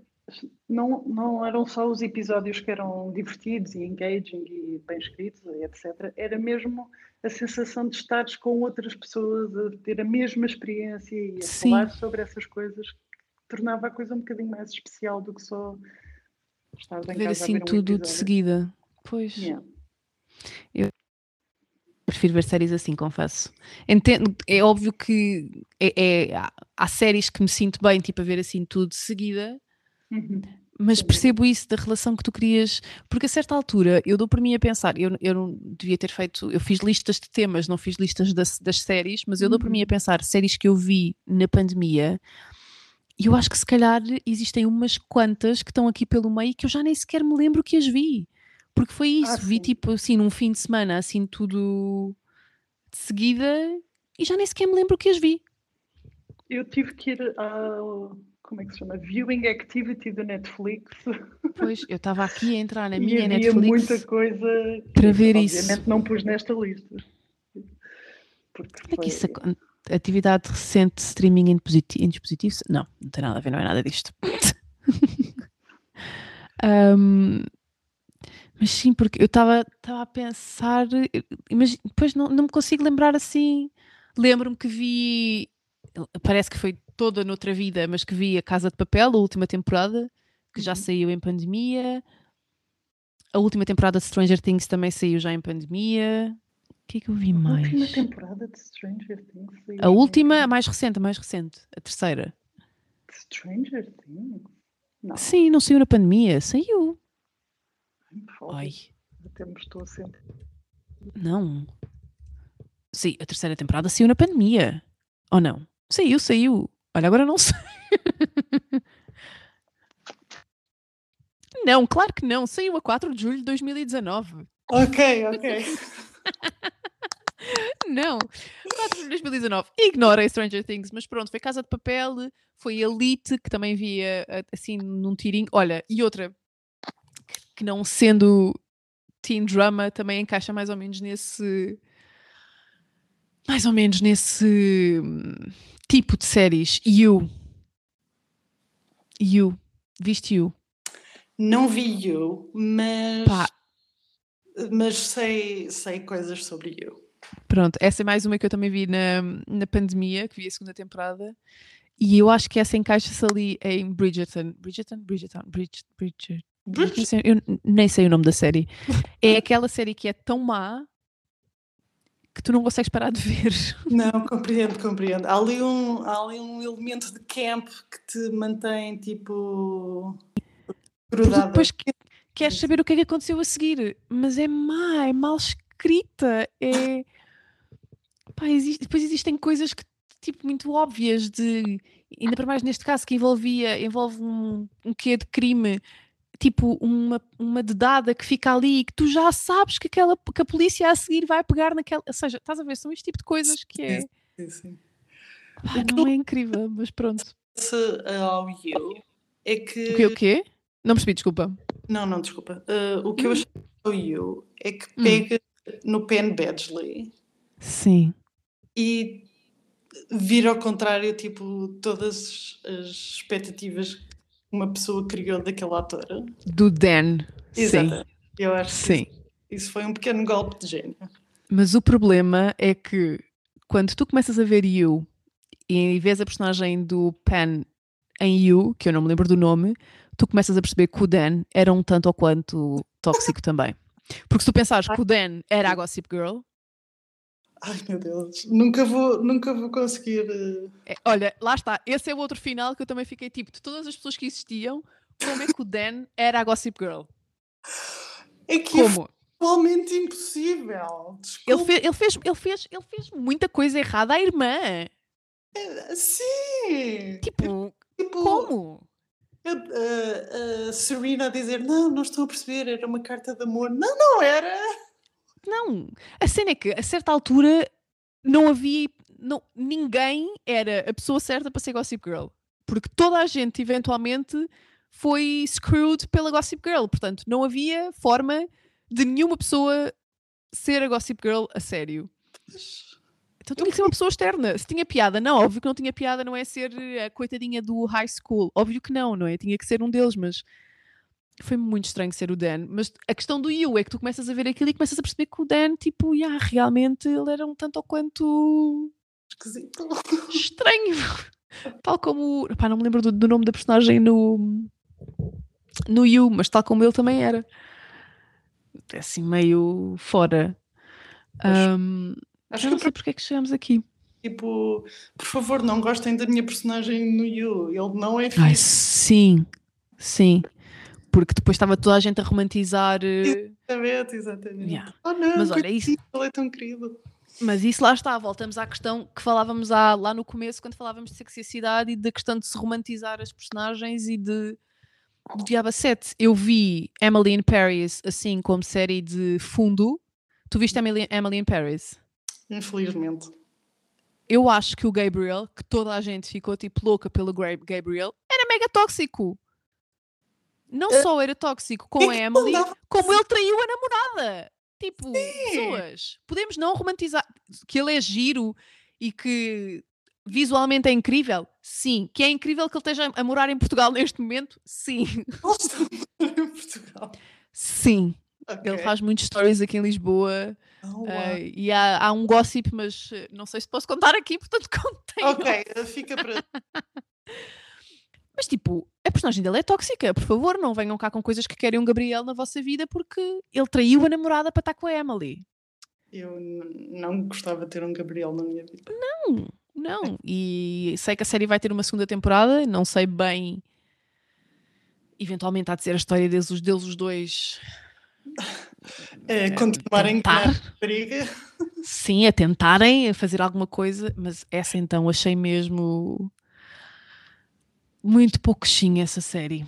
não, não eram só os episódios que eram divertidos e engaging e bem escritos, etc. Era mesmo a sensação de estares com outras pessoas, a ter a mesma experiência e a Sim. falar sobre essas coisas, que tornava a coisa um bocadinho mais especial do que só estar em ver casa assim ver um tudo episódio. de seguida. Pois. Yeah. Eu prefiro ver séries assim, confesso. Entendo, é óbvio que é, é, há séries que me sinto bem, tipo, a ver assim tudo de seguida, Uhum. Mas percebo isso da relação que tu querias, porque a certa altura eu dou por mim a pensar, eu, eu não devia ter feito, eu fiz listas de temas, não fiz listas das, das séries, mas eu dou por mim a uhum. pensar séries que eu vi na pandemia e eu acho que se calhar existem umas quantas que estão aqui pelo meio que eu já nem sequer me lembro que as vi. Porque foi isso, ah, vi tipo assim num fim de semana, assim tudo de seguida e já nem sequer me lembro que as vi. Eu tive que ir ao como é que se chama? Viewing Activity da Netflix. Pois, eu estava aqui a entrar na minha e havia Netflix. muita coisa para ver obviamente, isso. Obviamente não pus nesta lista. Porque Como é que isso Atividade recente de streaming em, em dispositivos? Não, não tem nada a ver, não é nada disto. <laughs> um, mas sim, porque eu estava a pensar, mas depois não, não me consigo lembrar assim. Lembro-me que vi, parece que foi toda noutra vida, mas que vi a Casa de Papel, a última temporada, que já uhum. saiu em pandemia. A última temporada de Stranger Things também saiu já em pandemia. O que é que eu vi mais? A última temporada de Stranger Things saiu A última, a mais recente, a mais recente. A terceira. Stranger Things? Não. Sim, não saiu na pandemia. Saiu. Ai. Até me estou a sentir. Não. Sim, a terceira temporada saiu na pandemia. Ou não? Saiu, saiu. Olha, agora não sei. não, claro que não. Saiu a 4 de julho de 2019. Ok, ok. <laughs> não, 4 de 2019. Ignora Stranger Things, mas pronto, foi Casa de Papel, foi Elite, que também via assim num tirinho. Olha, e outra, que não sendo teen drama, também encaixa mais ou menos nesse. Mais ou menos nesse tipo de séries. You. You. Viste You? Não vi You, mas. Pá. Mas sei, sei coisas sobre You. Pronto, essa é mais uma que eu também vi na, na pandemia, que vi a segunda temporada. E eu acho que essa encaixa-se ali em Bridgerton. Bridgerton? Bridgerton? Bridget, Bridgerton. Eu nem sei o nome da série. É aquela série que é tão má que tu não consegues parar de ver. <laughs> Não, compreendo, compreendo. Há ali um, há ali um elemento de camp que te mantém tipo grudada. Depois que, queres saber o que é que aconteceu a seguir, mas é má, é mal escrita, é. <laughs> Pá, existe, depois existem coisas que tipo muito óbvias de ainda para mais neste caso que envolvia, envolve um, um quê de crime, tipo uma, uma dedada que fica ali que tu já sabes que, aquela, que a polícia a seguir vai pegar naquela. Ou seja, estás a ver, são este tipo de coisas que é. Sim, sim. Pá, não é incrível, mas pronto. ao You é que. O quê? O quê? Não percebi, desculpa. Não, não, desculpa. Uh, o que hum. eu achei ao You é que hum. pega hum. no Penn Badgley. Sim. E vira ao contrário, tipo, todas as expectativas uma pessoa criou daquela atora. Do Dan. Sim. Eu acho Sim. que isso, isso foi um pequeno golpe de gênio. Mas o problema é que quando tu começas a ver You e vês a personagem do Pen em You, que eu não me lembro do nome, tu começas a perceber que o Dan era um tanto ou quanto tóxico também. Porque se tu pensares que o Dan era a Gossip Girl. Ai meu Deus, nunca vou, nunca vou conseguir. Uh... É, olha, lá está, esse é o outro final que eu também fiquei tipo, de todas as pessoas que existiam, como é que o Dan era a Gossip Girl? É que como? É totalmente impossível. Ele, fe ele, fez, ele, fez, ele fez muita coisa errada à irmã. É, sim! Tipo, tipo como? A, a, a Serena a dizer: Não, não estou a perceber, era uma carta de amor. Não, não era! Não, a cena é que a certa altura não havia. Não, ninguém era a pessoa certa para ser Gossip Girl. Porque toda a gente eventualmente foi screwed pela Gossip Girl. Portanto, não havia forma de nenhuma pessoa ser a Gossip Girl a sério. Então tinha que ser uma pessoa externa. Se tinha piada, não, óbvio que não tinha piada, não é ser a coitadinha do high school. Óbvio que não, não é? Tinha que ser um deles, mas foi muito estranho ser o Dan. Mas a questão do You é que tu começas a ver aquilo e começas a perceber que o Dan, tipo, yeah, realmente ele era um tanto ou quanto. Esquisito. Estranho. tal como. Pá, não me lembro do, do nome da personagem no. No You, mas tal como ele também era é assim meio fora. Um, acho que não sei porque é que chegamos aqui. Tipo, por favor, não gostem da minha personagem no You. Ele não é fixe. Ai, sim, sim. Porque depois estava toda a gente a romantizar. Eh, exatamente, exatamente. Yeah. Oh, não, Mas olha, isso. Ele é tão querido. Mas isso lá está, voltamos à questão que falávamos lá, lá no começo, quando falávamos de sexicidade e da questão de se romantizar as personagens e de do Diabo 7. Eu vi Emily in Paris assim como série de fundo. Tu viste Emily, Emily in Paris? Infelizmente. Eu acho que o Gabriel, que toda a gente ficou tipo louca pelo Gabriel, era mega tóxico. Não uh, só era tóxico com a Emily, como ele traiu a namorada. Tipo, Sim. pessoas, podemos não romantizar que ele é giro e que visualmente é incrível? Sim. Que é incrível que ele esteja a morar em Portugal neste momento? Sim. <laughs> Em Portugal? Sim. Okay. Ele faz muitos stories aqui em Lisboa. Oh, uh, e há, há, um gossip, mas eh, não sei se posso contar aqui, portanto <laughs> contei. Ok, eh, fica para. Personagem dele é tóxica. Por favor, não venham cá com coisas que querem um Gabriel na vossa vida porque ele traiu a namorada para estar com a Emily. Eu não gostava de ter um Gabriel na minha vida. Não, não, e sei que a série vai ter uma segunda temporada, não sei bem. Eventualmente há de ser a história deles, os, deles os dois. <laughs> É, continuarem com a briga. Sim, a tentarem a fazer alguma coisa, mas essa então achei mesmo muito pouquinho essa série.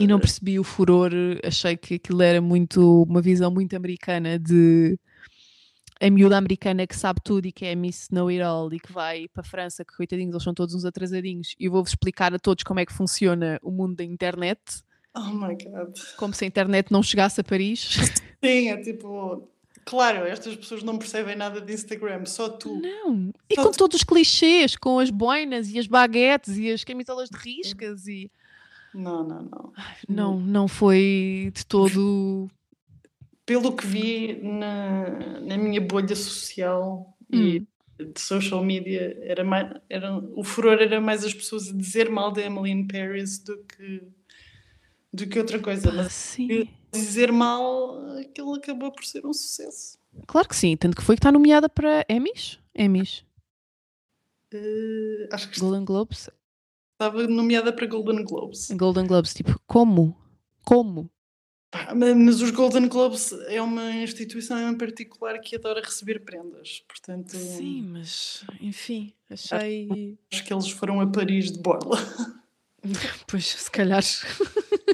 E não percebi o furor, achei que aquilo era muito uma visão muito americana de a miúda americana que sabe tudo e que é Miss Know It All e que vai para a França, que coitadinhos, eles são todos uns atrasadinhos, e vou-vos explicar a todos como é que funciona o mundo da internet. Oh my god. Como se a internet não chegasse a Paris. <laughs> Sim, é tipo. Claro, estas pessoas não percebem nada de Instagram, só tu. Não. E só com tu. todos os clichês, com as boinas e as baguetes e as camisolas de riscas e. Não, não, não. Não, não foi de todo pelo que vi na, na minha bolha social hum. e de social media, era mais, era, o furor era mais as pessoas a dizer mal de Emily in Paris do que, do que outra coisa. Mas sim. Dizer mal, aquilo acabou por ser um sucesso. Claro que sim, tanto que foi que está nomeada para Emmys. Emmys. Uh, acho que Golden Globes. Estava nomeada para Golden Globes. Golden Globes, tipo, como? Como? Mas os Golden Globes é uma instituição em particular que adora receber prendas, portanto... Sim, mas, enfim, achei... Acho que eles foram a Paris de borla. <laughs> <laughs> Pois, se calhar...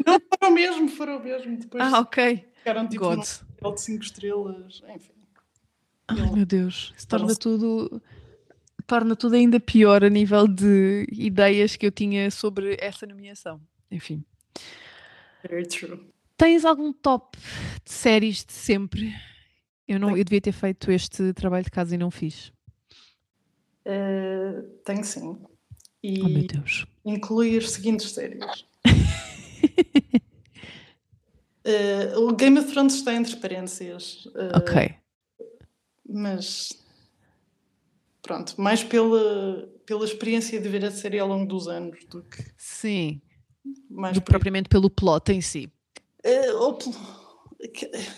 Não, foram mesmo, foram mesmo. Depois ah, ok. Ficaram tipo God. num de 5 estrelas, enfim. Ai, meu Deus, isso torna tudo torna tudo ainda pior a nível de ideias que eu tinha sobre essa nomeação. Enfim. Very true. Tens algum top de séries de sempre? Eu, não, eu devia ter feito este trabalho de casa e não fiz. Uh, tenho sim. E oh meu Deus. Inclui as seguintes séries. uh, <laughs> o Game of Thrones está entre parênteses. Uh, ok. Mas pronto, mais pela, pela experiência de ver a série ao longo dos anos do que. Sim. Mais do propriamente pelo plot em si. Uh,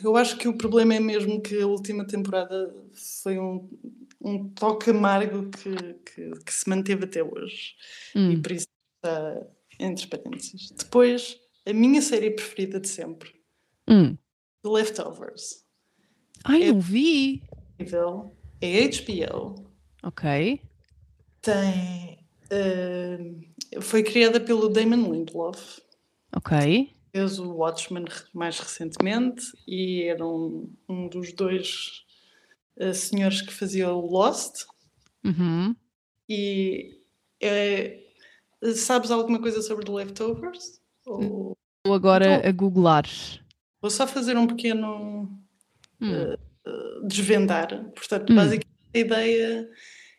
eu acho que o problema é mesmo que a última temporada foi um, um toque amargo que, que, que se manteve até hoje. Hum. E por isso está entre parênteses. Depois, a minha série preferida de sempre: hum. The Leftovers. Ai, é não vi! É HBO. Ok. Tem. Uh, foi criada pelo Damon Lindelof. Ok fez o Watchmen mais recentemente e era um, um dos dois uh, senhores que fazia o Lost. Uhum. E é, sabes alguma coisa sobre The Leftovers? Ou... Vou agora então, a googlar. Vou só fazer um pequeno hum. uh, desvendar. Portanto, hum. basicamente a ideia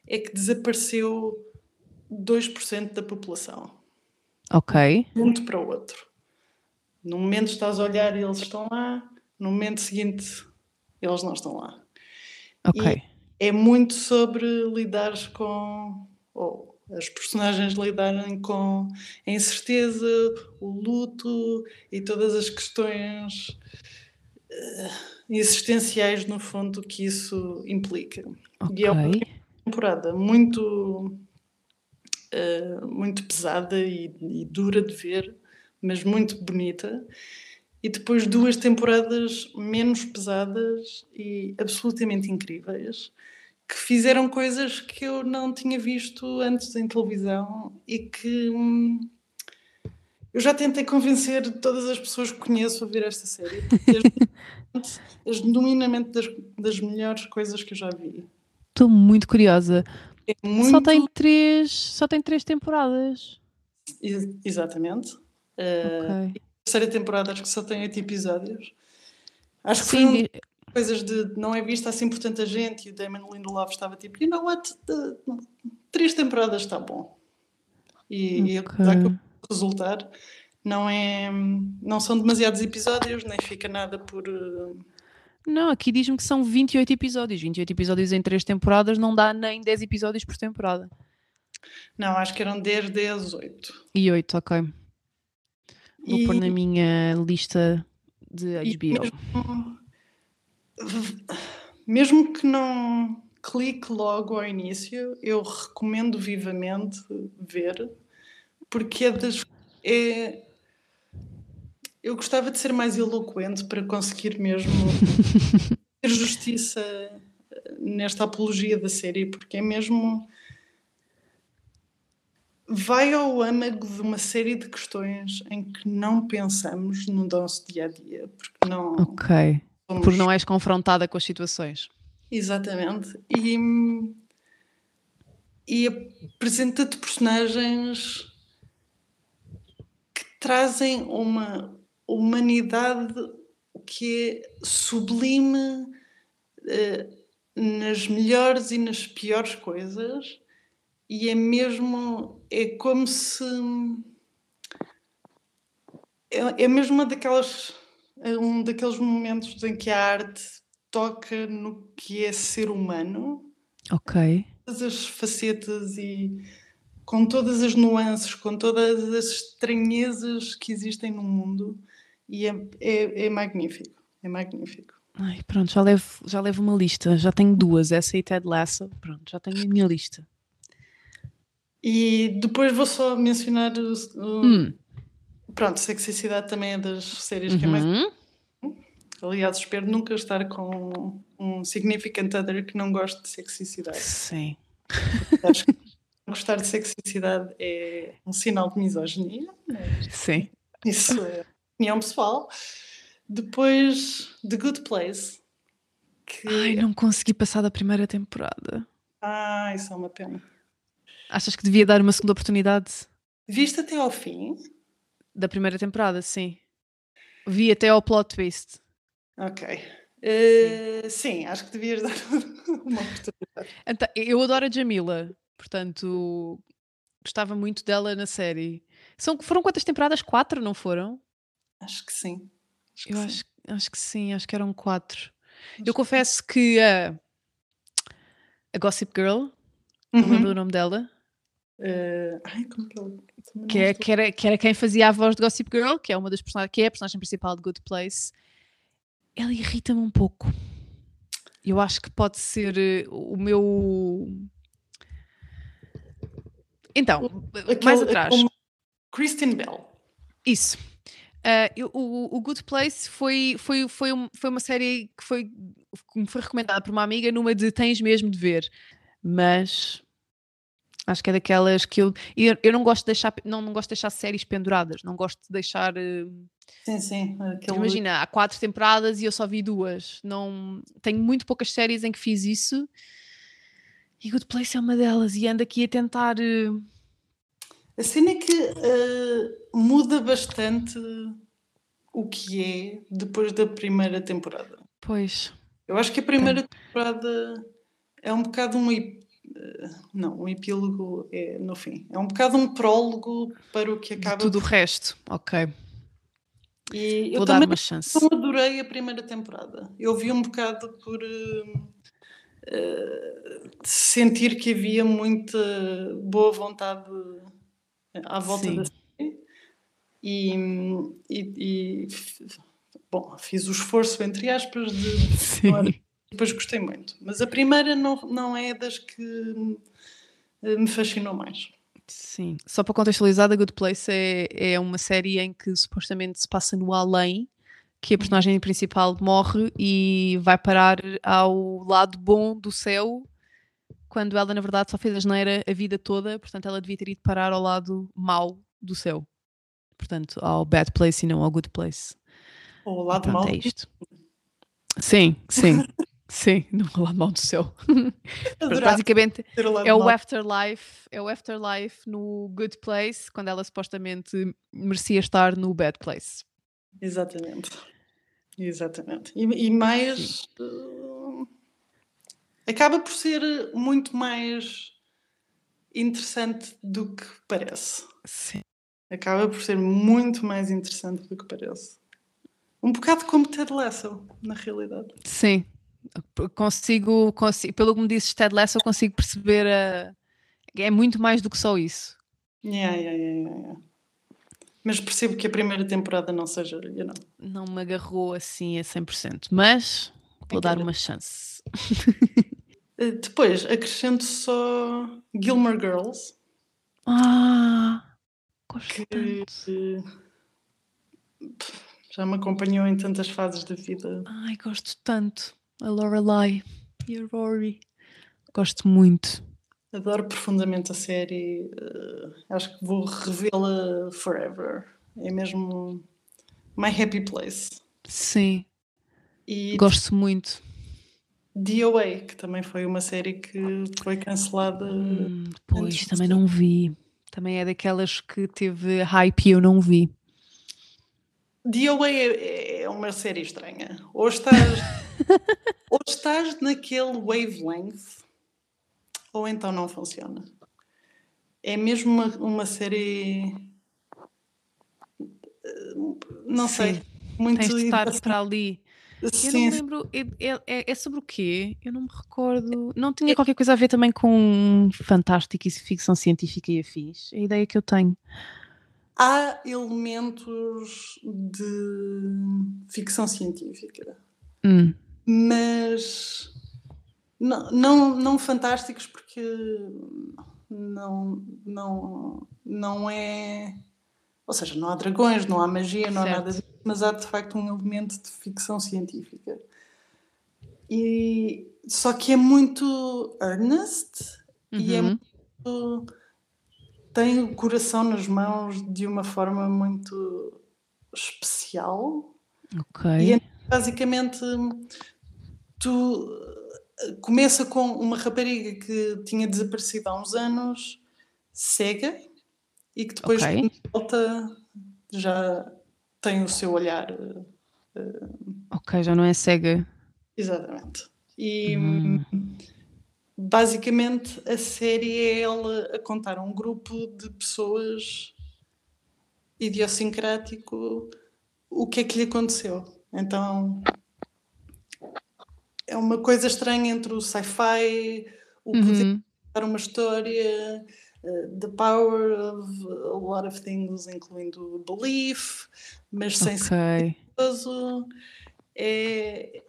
é que desapareceu 2% da população. Ok. Um para o outro. No momento estás a olhar e eles estão lá, no momento seguinte eles não estão lá. Ok. E é muito sobre lidar com. ou as personagens lidarem com a incerteza, o luto e todas as questões existenciais, no fundo, que isso implica. Okay. E é uma temporada muito. Uh, muito pesada e, e dura de ver, mas muito bonita. E depois duas temporadas menos pesadas e absolutamente incríveis, que fizeram coisas que eu não tinha visto antes em televisão e que hum, eu já tentei convencer todas as pessoas que conheço a ver esta série, porque é <laughs> genuinamente das, das melhores coisas que eu já vi. Estou muito curiosa. É muito... Só tem três, só tem três temporadas. Exatamente. Uh, okay. A terceira temporada acho que só tem oito episódios. Acho que Sim. foi um coisas de não é vista assim por tanta gente e o Damon Lindelof estava tipo, you know what, the, três temporadas está bom. E, okay. e que resultar não é não são demasiados episódios, nem fica nada por uh... Não, aqui diz-me que são 28 episódios. 28 episódios em três temporadas não dá nem 10 episódios por temporada. Não, acho que eram 10, 10, 8. E 8, ok. Vou e... pôr na minha lista de HBO. Mesmo, mesmo que não clique logo ao início, eu recomendo vivamente ver, porque é das. É, eu gostava de ser mais eloquente para conseguir mesmo <laughs> ter justiça nesta apologia da série, porque é mesmo vai ao âmago de uma série de questões em que não pensamos no nosso dia a dia, porque não. Ok. Somos... Porque não és confrontada com as situações. Exatamente. E, e apresenta-te personagens que trazem uma humanidade que é sublime eh, nas melhores e nas piores coisas e é mesmo é como se é, é mesmo uma daquelas um daqueles momentos em que a arte toca no que é ser humano. Ok. Todas as facetas e com todas as nuances com todas as estranhezas que existem no mundo. E é, é, é magnífico é magnífico. Ai, pronto, já levo, já levo uma lista, já tenho duas, essa e Ted Lasso, pronto, já tenho a minha lista. E depois vou só mencionar o, o hum. Pronto, Sexicidade também é das séries uhum. que é mais uhum. Aliás, espero nunca estar com um significant other que não goste de sexicidade. Sim. Acho que gostar de sexicidade é um sinal de misoginia. Sim. Isso é opinião pessoal. Depois, The Good Place. Que... Ai, não consegui passar da primeira temporada. Ah, isso é uma pena. Achas que devia dar uma segunda oportunidade? Viste até ao fim? Da primeira temporada, sim. Vi até ao plot twist. Ok. Uh, sim. sim. acho que devias <laughs> dar uma oportunidade. Então, eu adoro a Jamila, portanto, gostava muito dela na série. São, foram quantas temporadas? Quatro, não foram? Acho que sim. Acho eu que acho, sim. acho que sim, acho que eram quatro. Acho eu confesso que a, a Gossip Girl, uhum. não lembro o nome dela. Uh, ai, como que, é, que, era, que era quem fazia a voz de Gossip Girl, que é uma das personagens, que é a personagem principal de Good Place ela irrita-me um pouco. Eu acho que pode ser uh, o meu. Então, Aquele, mais atrás. Kristen Bell. Isso. Uh, eu, o, o, Good Place foi, foi, foi, um, foi uma série que foi, que me foi recomendada por uma amiga numa de tens mesmo de ver. Mas acho que é daquelas que eu. Eu, eu não gosto de deixar não, não gosto de deixar séries penduradas, não gosto de deixar. Uh, Sim, sim. Aquele... Imagina, há quatro temporadas e eu só vi duas. Não tenho muito poucas séries em que fiz isso. E Good Place é uma delas. E ando aqui a tentar. Uh... A cena é que uh, muda bastante o que é depois da primeira temporada. Pois. Eu acho que a primeira Tem. temporada é um bocado um. Eh, não, um epílogo é no fim. É um bocado um prólogo para o que acaba. De tudo o resto, ok. E Vou eu dar uma chance. Não adorei a primeira temporada. Eu vi um bocado por uh, uh, sentir que havia muita boa vontade à volta Sim. da série. E, e, e, bom, fiz o esforço, entre aspas, de. <laughs> Sim. Depois gostei muito. Mas a primeira não, não é das que eh, me fascinou mais. Sim, só para contextualizar, The Good Place é, é uma série em que supostamente se passa no além, que a personagem principal morre e vai parar ao lado bom do céu, quando ela na verdade só fez a geneira a vida toda, portanto ela devia ter ido parar ao lado mau do céu. Portanto, ao bad place e não ao good place. Ou ao lado mau. É isto. Sim, sim. <laughs> Sim, <laughs> no mal do céu. <laughs> Basicamente é o afterlife, é o afterlife no good place, quando ela supostamente merecia estar no bad place. Exatamente. Exatamente. E, e mais uh, acaba por ser muito mais interessante do que parece. Sim. Acaba por ser muito mais interessante do que parece. Um bocado como Ted Lasso, na realidade. Sim, consigo, consigo, pelo que me disse Ted Lasso, eu consigo perceber a, é muito mais do que só isso. Yeah, yeah, yeah, yeah. Mas percebo que a primeira temporada não seja, you know. Não me agarrou assim a 100%, mas vou dar uma chance. <laughs> Eh, depois acrescento só Gilmore Girls. Ah, gosto que, tanto. Já me acompanhou em tantas fases da vida. Ai, gosto tanto a Lorelai e a Rory. Gosto muito. Adoro profundamente a série. Uh, acho que vou revê-la forever. É mesmo my happy place. Sim. E Gosto muito. DOA, que também foi uma série que foi cancelada. Hum, pois, também não vi. Também é daquelas que teve hype e eu não vi. DOA é, é uma série estranha. Ou estás <laughs> <laughs> ou estás naquele wavelength, ou então não funciona. É mesmo uma, uma série. Não Sim. sei. Muito Tens de estar para ali. Sim. Eu não me lembro. É, é, é, sobre o quê? Eu não me recordo. Não tinha é qualquer coisa a ver também com fantástico e ficção científica e afins. É a ideia que eu tenho. Há elementos de ficção científica. Hum mas não, não, não fantásticos porque não, não, não é. Ou seja, não há dragões, não há magia, não certo. há nada disso. mas há de facto um elemento de ficção científica. E, só que é muito earnest uhum. e é uhum. muito, tem o coração nas mãos de uma forma muito especial. Ok. E é, basicamente tu começa com uma rapariga que tinha desaparecido há uns anos, cega, e que depois okay. volta já tem o seu olhar. Uh, ok, já não é cega. Exatamente. E hum. basicamente a série é ela a contar um grupo de pessoas idiosincrático o que é que lhe aconteceu. Então é uma coisa estranha entre o sci-fi, o poder uhum. contar uma história, uh, the power of a lot of things, incluindo belief, mas sem okay. ser é,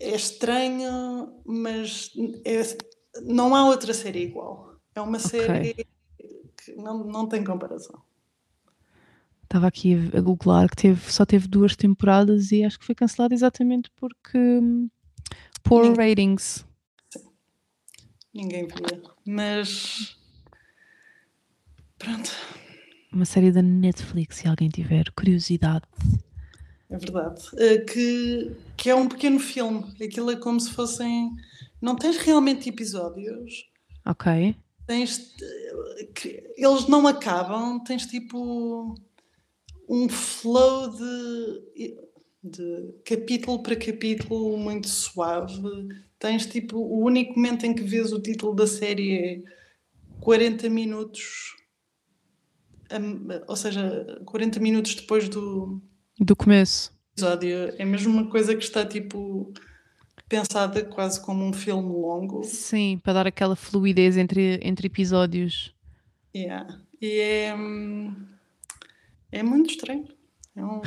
é estranho, mas é, não há outra série igual. É uma série okay. que não, não tem comparação. Estava aqui a googlar que teve, só teve duas temporadas e acho que foi cancelado exatamente porque poor Ninguém... ratings. Sim. Ninguém via. Mas pronto. Uma série da Netflix, se alguém tiver curiosidade. É verdade. Uh, que, que é um pequeno filme. Aquilo é como se fossem. Não tens realmente episódios. Ok. Tens. Eles não acabam, tens tipo. Um flow de, de capítulo para capítulo muito suave. Tens tipo. O único momento em que vês o título da série é 40 minutos. Ou seja, 40 minutos depois do, do começo. Episódio. É mesmo uma coisa que está tipo pensada quase como um filme longo. Sim, para dar aquela fluidez entre, entre episódios. Yeah. E é, hum, é muito estranho. Um...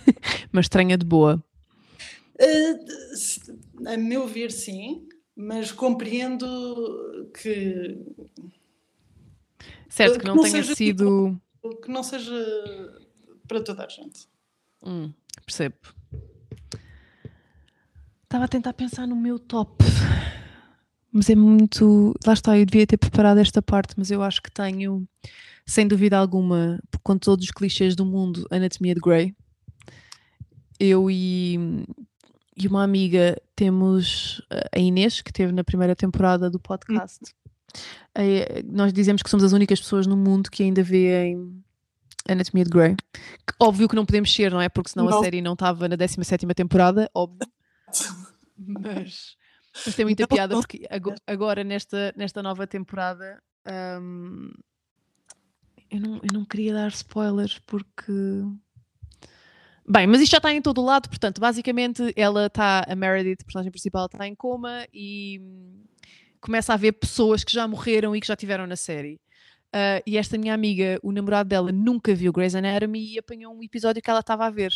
<laughs> mas estranha de boa. Uh, a meu ver, sim, mas compreendo que. Certo, que, que não, não, tenha sido. Que não seja para toda a gente. Hum, percebo. Estava a tentar pensar no meu top, mas é muito. Lá está, eu devia ter preparado esta parte, mas eu acho que tenho, sem dúvida alguma, com todos os clichês do mundo, Anatomia de Grey. Eu e, e uma amiga temos a Inês, que teve na primeira temporada do podcast. Hum. nós dizemos que somos as únicas pessoas no mundo que ainda veem Anatomia de Grey. Que, óbvio que não podemos ser, não é? Porque senão não. a série não estava na 17 temporada, óbvio. <laughs> mas, mas tem muita piada porque agora nesta, nesta nova temporada um, eu, não, eu não queria dar spoilers porque. Bem, mas isto já está em todo o lado, portanto, basicamente ela está, a Meredith, a personagem principal, está em coma e começa a ver pessoas que já morreram e que já tiveram na série. Uh, e esta minha amiga, o namorado dela, nunca viu Grey's Anatomy e apanhou um episódio que ela estava a ver.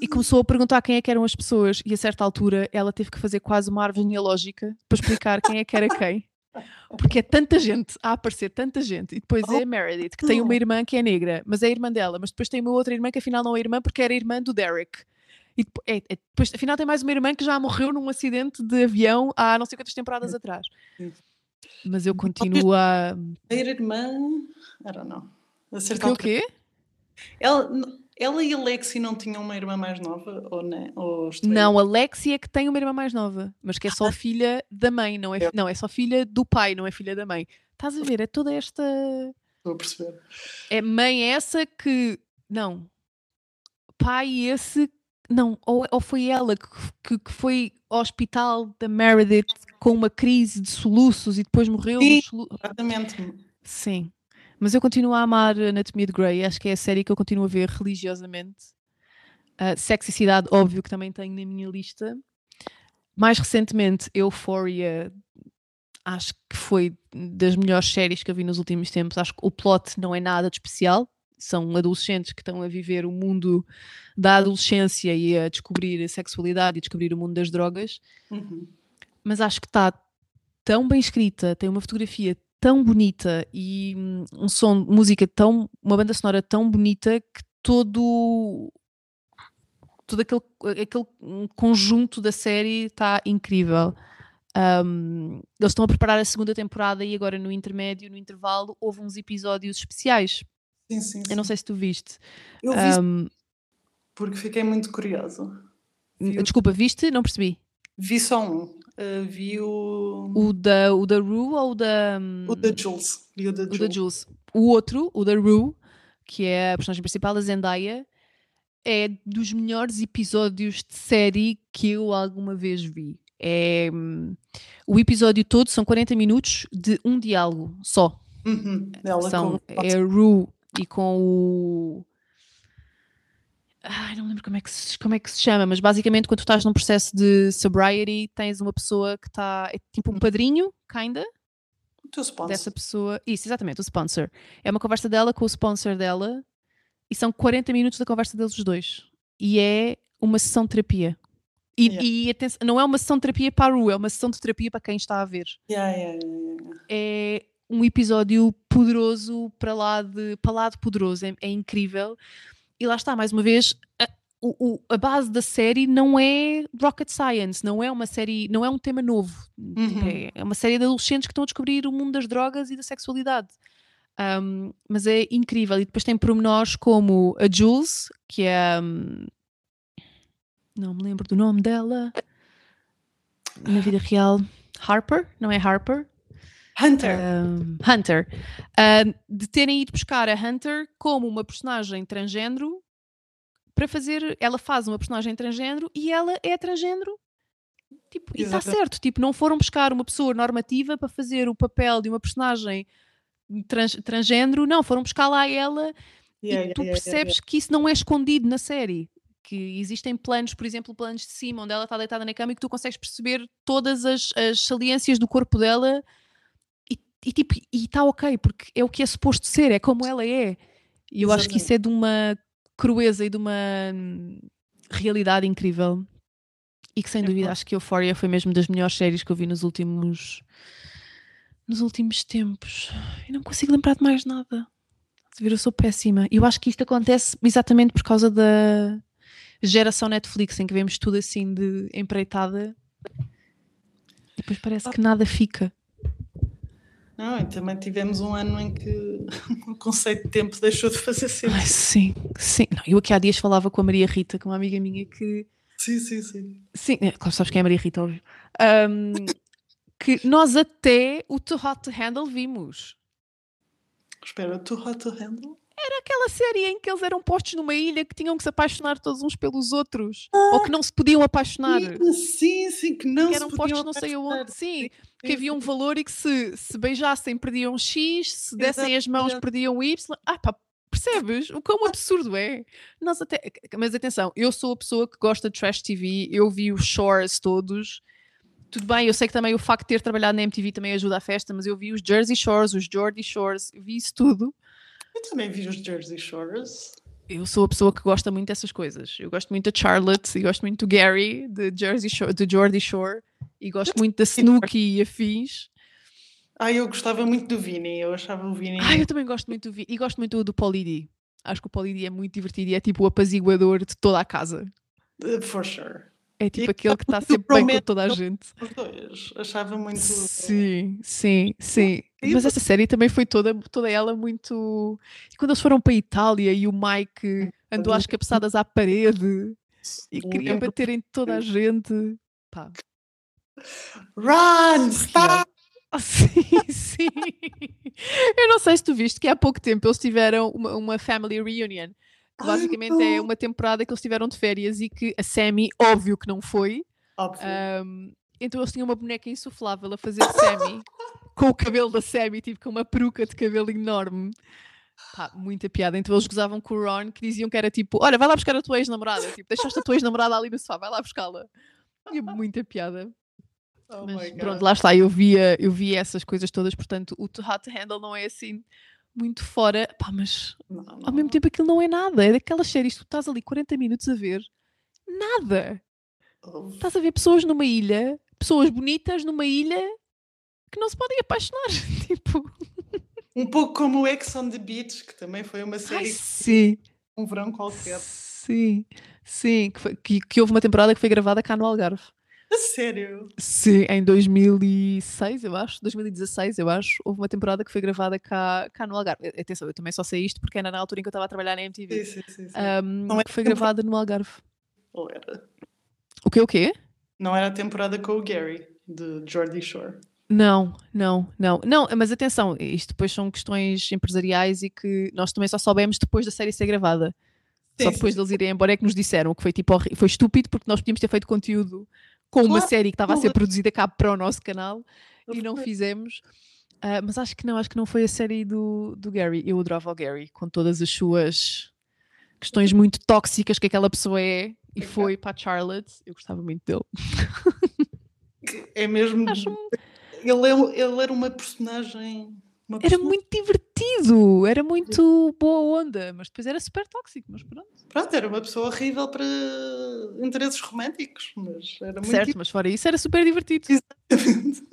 E ah. começou a perguntar quem é que eram as pessoas, e a certa altura ela teve que fazer quase uma árvore genealógica para explicar quem é que era quem. Porque é tanta gente a aparecer, tanta gente. E depois é a Meredith, que tem uma irmã que é negra, mas é a irmã dela. Mas depois tem uma outra irmã que afinal não é irmã porque era irmã do Derek. E depois, é, é, depois afinal tem mais uma irmã que já morreu num acidente de avião há não sei quantas temporadas atrás. Mas eu continuo a. A irmã. I don't know. Acertar o quê? Ela, ela e a Lexi não tinham uma irmã mais nova? Ou, não? Ou não, a Lexi é que tem uma irmã mais nova, mas que é só ah. filha da mãe, não é, não, é só filha do pai, não é filha da mãe. Estás a ver? É toda esta. Estou a perceber. É mãe essa que. Não. Pai esse. Não, ou, ou foi ela que, que, que foi ao hospital da Meredith com uma crise de soluços e depois morreu. Sim, exatamente. Sim. Mas eu continuo a amar Anatomia de Grey, acho que é a série que eu continuo a ver religiosamente. Uh, Sexicidade, óbvio que também tenho na minha lista. Mais recentemente, Euphoria, acho que foi das melhores séries que eu vi nos últimos tempos. Acho que o plot não é nada de especial. São adolescentes que estão a viver o mundo da adolescência e a descobrir a sexualidade e descobrir o mundo das drogas. Uhum mas acho que está tão bem escrita, tem uma fotografia tão bonita e um som, música tão, uma banda sonora tão bonita que todo todo aquele, aquele conjunto da série está incrível. Um, eles estão a preparar a segunda temporada e agora no intermédio, no intervalo, houve uns episódios especiais. Sim, sim, sim. Eu não sei se tu viste. Eu vi um, porque fiquei muito curiosa. Desculpa, viste? Não percebi. Vi só um. Uh, vi o. O da, o da Rue ou o da. O da Jules. Vi o da Jules. O da Jules. O outro, o da Rue, que é a personagem principal, a Zendaya, é dos melhores episódios de série que eu alguma vez vi. É, hum, o episódio todo são 40 minutos de um diálogo só. Uhum. São, é a Rue e com o. Ai, não lembro como é, que se, como é que se chama, mas basicamente quando tu estás num processo de sobriety, tens uma pessoa que está. É tipo um uhum. padrinho, kinda. O teu sponsor. Dessa pessoa. Isso, exatamente, o sponsor. É uma conversa dela com o sponsor dela e são 40 minutos da conversa deles os dois. E é uma sessão de terapia. E, yeah. e atenção, não é uma sessão de terapia para o é uma sessão de terapia para quem está a ver. Yeah, yeah, é um episódio poderoso para lá de, para lá de poderoso, é, é incrível. E lá está, mais uma vez, a, o, a, base da série não é rocket science, não é uma série, não é um tema novo. Uhum. É, é uma série de adolescentes que estão a descobrir o mundo das drogas e da sexualidade. Um, mas é incrível. E depois tem pormenores como a Jules, que é. Um, não me lembro do nome dela. Na vida real. Harper, não é Harper? Hunter. Um, Hunter. De terem ido buscar a Hunter como uma personagem transgênero para fazer. Ela faz uma personagem transgênero e ela é transgênero. Tipo, e está certo. Tipo, não foram buscar uma pessoa normativa para fazer o papel de uma personagem trans, transgênero, não, foram buscar lá ela yeah, e tu yeah, percebes yeah, que isso não é escondido na série que existem planos, por exemplo, planos de cima, onde ela está deitada na cama e que tu consegues perceber todas as, as saliências do corpo dela e, tipo, e está ok, porque é o que é suposto ser, é como ela é. E eu Exatamente. acho que isso é de uma crueza e de uma hum, realidade incrível. E que sem é dúvida acho que Euphoria foi mesmo das melhores séries que eu vi nos últimos nos últimos tempos. E não consigo lembrar de mais nada. Eu sou péssima. E eu acho que isto acontece exatamente por causa da, geração Netflix em que vemos tudo assim de empreitada e depois parece que nada fica. Não, e também tivemos um ano em que <laughs> o conceito de tempo deixou de fazer sentido. Sim, sim. Não, eu aqui há dias falava com a Maria Rita, com uma amiga minha que. Sim, sim, sim. Sim, é, claro, sabes quem é a Maria Rita, óbvio. Um, <laughs> que nós até o Too Hot to Handle vimos. Espera, Too Hot to Handle? Era aquela série em que eles eram postos numa ilha que tinham que se apaixonar todos uns pelos outros. Ah, ou que não se podiam apaixonar. Sim, sim, que não que eram postos não sei aonde. Sim, que havia um valor e que se, se beijassem perdiam X, se <laughs> dessem as mãos perdiam Y. Ah pá, percebes? O quão <laughs> absurdo é? Nós até... Mas atenção, eu sou a pessoa que gosta de trash TV, eu vi os Shores todos. Tudo bem, eu sei que também o facto de ter trabalhado na MTV também ajuda a festa, mas eu vi os Jersey Shores, os Geordie Shores, vi isso tudo. Eu também vi os Jersey Shores. Eu sou a pessoa que gosta muito dessas coisas. Eu gosto muito da Charlotte e gosto muito do Gary, de Jersey Shore, de Geordie Shore, e gosto muito da Snooki e afins. Ah, eu gostava muito do Vini, eu achava o Vini. Ah, eu também gosto muito do Vini e gosto muito do Pauly D. Acho que o D é muito divertido e é tipo o apaziguador de toda a casa. Uh, for sure. É tipo e aquele que está <laughs> sempre bem com toda a gente. Os dois. Achava muito. Sim, sim, sim. Mas essa série também foi toda, toda ela muito. E quando eles foram para a Itália e o Mike andou às cabeçadas à parede e queria bater em toda a <laughs> gente. Pá. Run! Stop! <laughs> sim, sim. Eu não sei se tu viste que há pouco tempo eles tiveram uma, uma family reunion basicamente Ai, é uma temporada que eles tiveram de férias e que a Sammy, óbvio que não foi. Um, então eles tinham uma boneca insuflável a fazer Sammy <laughs> com o cabelo da Sammy, tipo com uma peruca de cabelo enorme. Pá, muita piada. Então eles gozavam com o Ron que diziam que era tipo: Olha, vai lá buscar a tua ex-namorada. Tipo, deixaste a tua ex-namorada ali no sofá, vai lá buscá-la. Tinha muita piada. Oh Mas pronto, lá está. Eu via, eu via essas coisas todas. Portanto, o Hot to Handle não é assim muito fora, pá, mas não, não. ao mesmo tempo aquilo não é nada. É daquelas séries que tu estás ali 40 minutos a ver, nada. Oh. Estás a ver pessoas numa ilha, pessoas bonitas numa ilha que não se podem apaixonar. <laughs> tipo. Um pouco como o Ex on the Beach, que também foi uma série. Ai, sim. Um verão qualquer. Sim, Sim, que, foi, que, que, houve uma temporada que foi gravada cá no Algarve. <laughs> Sério? Sim, em 2006, eu acho, 2016, eu acho, houve uma temporada que foi gravada cá, cá no Algarve. Atenção, eu também só sei isto porque era na altura em que eu estava a trabalhar na MTV. Sim, sim, sim. sim. Um, Não é que foi gravada no Algarve. Ou era? O que o quê? Não era a temporada com o Gary, de Jordy Shore. Não, não, não, não, mas atenção, isto depois são questões empresariais e que nós também só soubemos depois da série ser gravada. Sim, só depois sim. deles irem embora é que nos disseram que foi tipo foi estúpido porque nós podíamos ter feito conteúdo com claro, uma série que estava a ser produzida cá para o nosso canal e não fizemos. Uh, mas acho que não, acho que não foi a série do, do Gary. Eu adorava o Gary com todas as suas questões muito tóxicas que aquela pessoa é e foi para a Charlotte. Eu gostava muito dele. É mesmo. Acho... Ele, é, ele era uma personagem. Uma era muito divertido, era muito boa onda, mas depois era super tóxico, mas pronto. Pronto, era uma pessoa horrível para interesses românticos, mas era muito. Certo, mas fora isso era super divertido. Exatamente.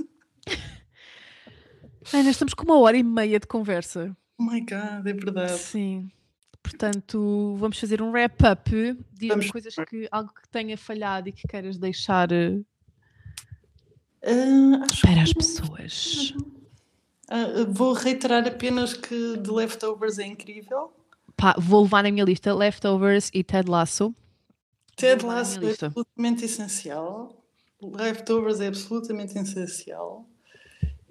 Ana, estamos com uma hora e meia de conversa. Oh my god, é verdade. Sim. Portanto, vamos fazer um wrap-up. Diz-me coisas que algo que tenha falhado e que queiras deixar uh, para as pessoas. Uh, vou reiterar apenas que The Leftovers é incrível. Pá, vou levar na minha lista Leftovers e Ted Lasso. Ted Lasso é absolutamente essencial. Leftovers é absolutamente essencial.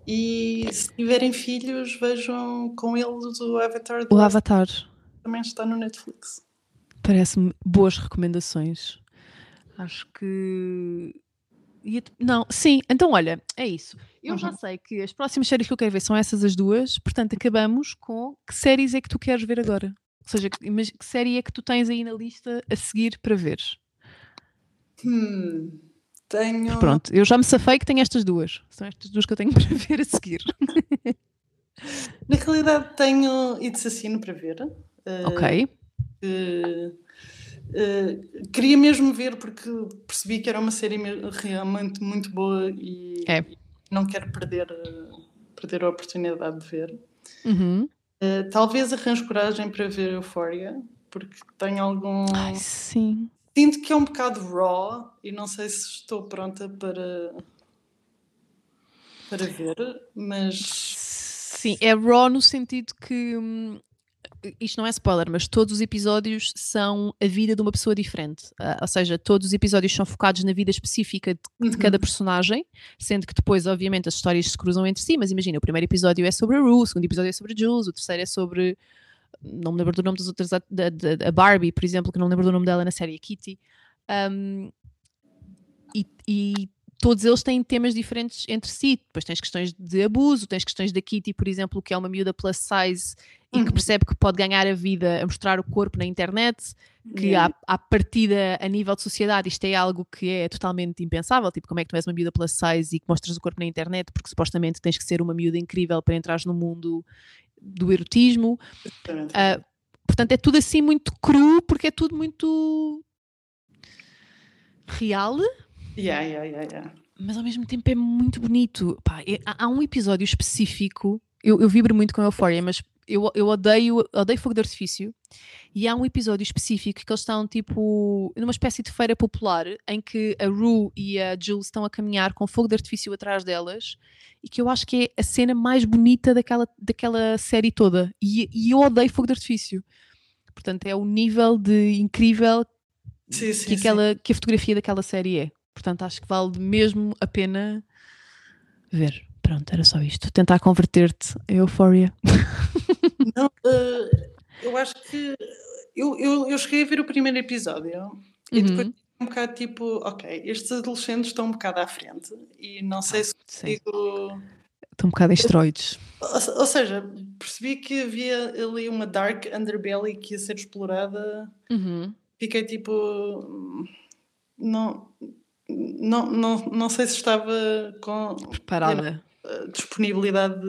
E se tiverem filhos, vejam com eles o Avatar. O Avatar. Também está no Netflix. Parece-me boas recomendações. Acho que não, sim, então olha, é isso. Eu uhum. já sei que as próximas séries que eu quero ver são essas as duas, portanto acabamos com que séries é que tu queres ver agora? Ou seja, que, que série é que tu tens aí na lista a seguir para ver? Hum, tenho. Pronto, eu já me safei que tenho estas duas. São estas duas que eu tenho <laughs> para ver a seguir. na realidade, tenho It's Assassino para ver. Uh, ok. Uh, Uh, queria mesmo ver porque percebi que era uma série realmente muito boa e é. não quero perder, uh, perder a oportunidade de ver. Uhum. Uh, talvez arranjo coragem para ver Euphoria, porque tenho algum. Ai, sim. Sinto que é um bocado raw e não sei se estou pronta para, para ver, mas. Sim, é raw no sentido que. Hum isto não é spoiler, mas todos os episódios são a vida de uma pessoa diferente. Uh, ou seja, todos os episódios são focados na vida específica de, de uhum. cada personagem, sendo que depois, obviamente, as histórias se cruzam entre si. Mas imagina, o primeiro episódio é sobre a Rue, o segundo episódio é sobre a Jules, o terceiro é sobre. Não me lembro do nome das outras. A, Barbie, por exemplo, que não me lembro do nome dela na série, a Kitty. Um, e, e todos eles têm temas diferentes entre si. Depois tens questões de abuso, tens questões da Kitty, por exemplo, que é uma miúda plus size e que uhum. percebe que pode ganhar a vida a mostrar o corpo na internet, que yeah. à, à partida, a nível de sociedade, isto é algo que é totalmente impensável. Tipo, como é que tu és uma miúda plus size e que mostras o corpo na internet, porque supostamente tens que ser uma miúda incrível para entrar no mundo do erotismo. Uh, portanto, é tudo assim muito cru, porque é tudo muito real. Yeah, yeah, yeah, yeah. Mas ao mesmo tempo é muito bonito. Pá, é, há, há, um episódio específico, eu, eu vibro muito com a Euphoria, mas eu, eu odeio, odeio fogo de artifício. E há um episódio específico que eles estão tipo numa espécie de feira popular em que a Rue e a Jules estão a caminhar com fogo de artifício atrás delas e que eu acho que é a cena mais bonita daquela, daquela série toda. E, e eu odeio fogo de artifício. Portanto, é o nível de incrível sim, sim, que, aquela, que a fotografia daquela série é. Portanto, acho que vale mesmo a pena ver. Pronto, era só isto. Tentar converter-te a Euphoria. <laughs> Não, uh, eu acho que eu, eu, eu cheguei a ver o primeiro episódio uhum. e depois um bocado tipo, ok, estes adolescentes estão um bocado à frente e não sei se consigo. Estão um bocado em esteroides. Ou, ou, seja, percebi que havia ali uma dark underbelly que ia ser explorada. Uhum. Fiquei tipo. Hum, não, não, não, não sei se estava com. Preparada disponibilidade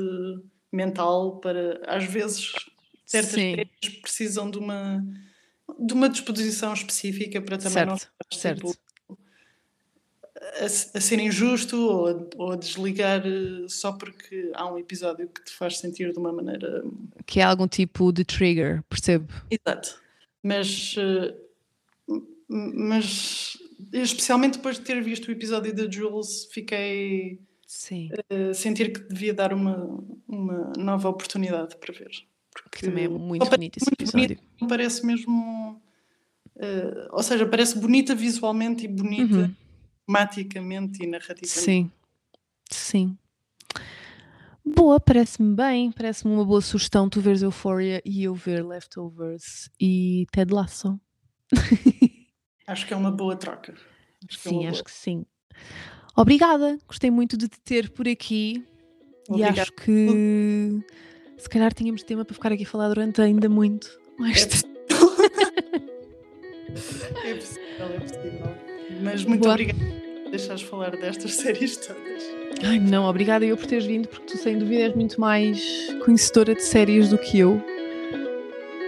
mental para, às vezes, certas séries precisam de uma, de uma disposição específica para também certo, não estar tipo, a, a, ser injusto ou a, ou a, desligar eh, só porque há um episódio que te faz sentir de uma maneira. Que é algum tipo de trigger, percebo. Exato. Mas uh, mas especialmente depois de ter visto o episódio da Jules, fiquei Sim. a sentir que devia dar uma, uma nova oportunidade para ver. Porque também é muito bonito esse episódio. Bonito, parece mesmo. Uh, ou seja, parece bonita visualmente e bonita uhum. tematicamente e narrativamente. Sim, sim. Boa, parece-me bem, parece-me uma boa sugestão tu veres Euphoria e eu ver Leftovers e Ted Lasso. <laughs> Acho que é uma boa troca. Acho sim, é acho boa. que sim. Obrigada, gostei muito de te ter por aqui Obrigada. e acho que se calhar tínhamos tema para ficar aqui a falar durante ainda muito mais é <laughs> é possível, é possível. Mas muito Boa. obrigada por deixares falar destas <laughs> séries todas. Ai, não, obrigada eu por teres vindo, porque tu sem dúvida és muito mais conhecedora de séries do que eu.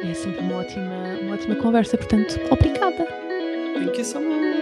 É sempre uma ótima, uma ótima conversa, portanto, obrigada. Thank you so much. Yeah.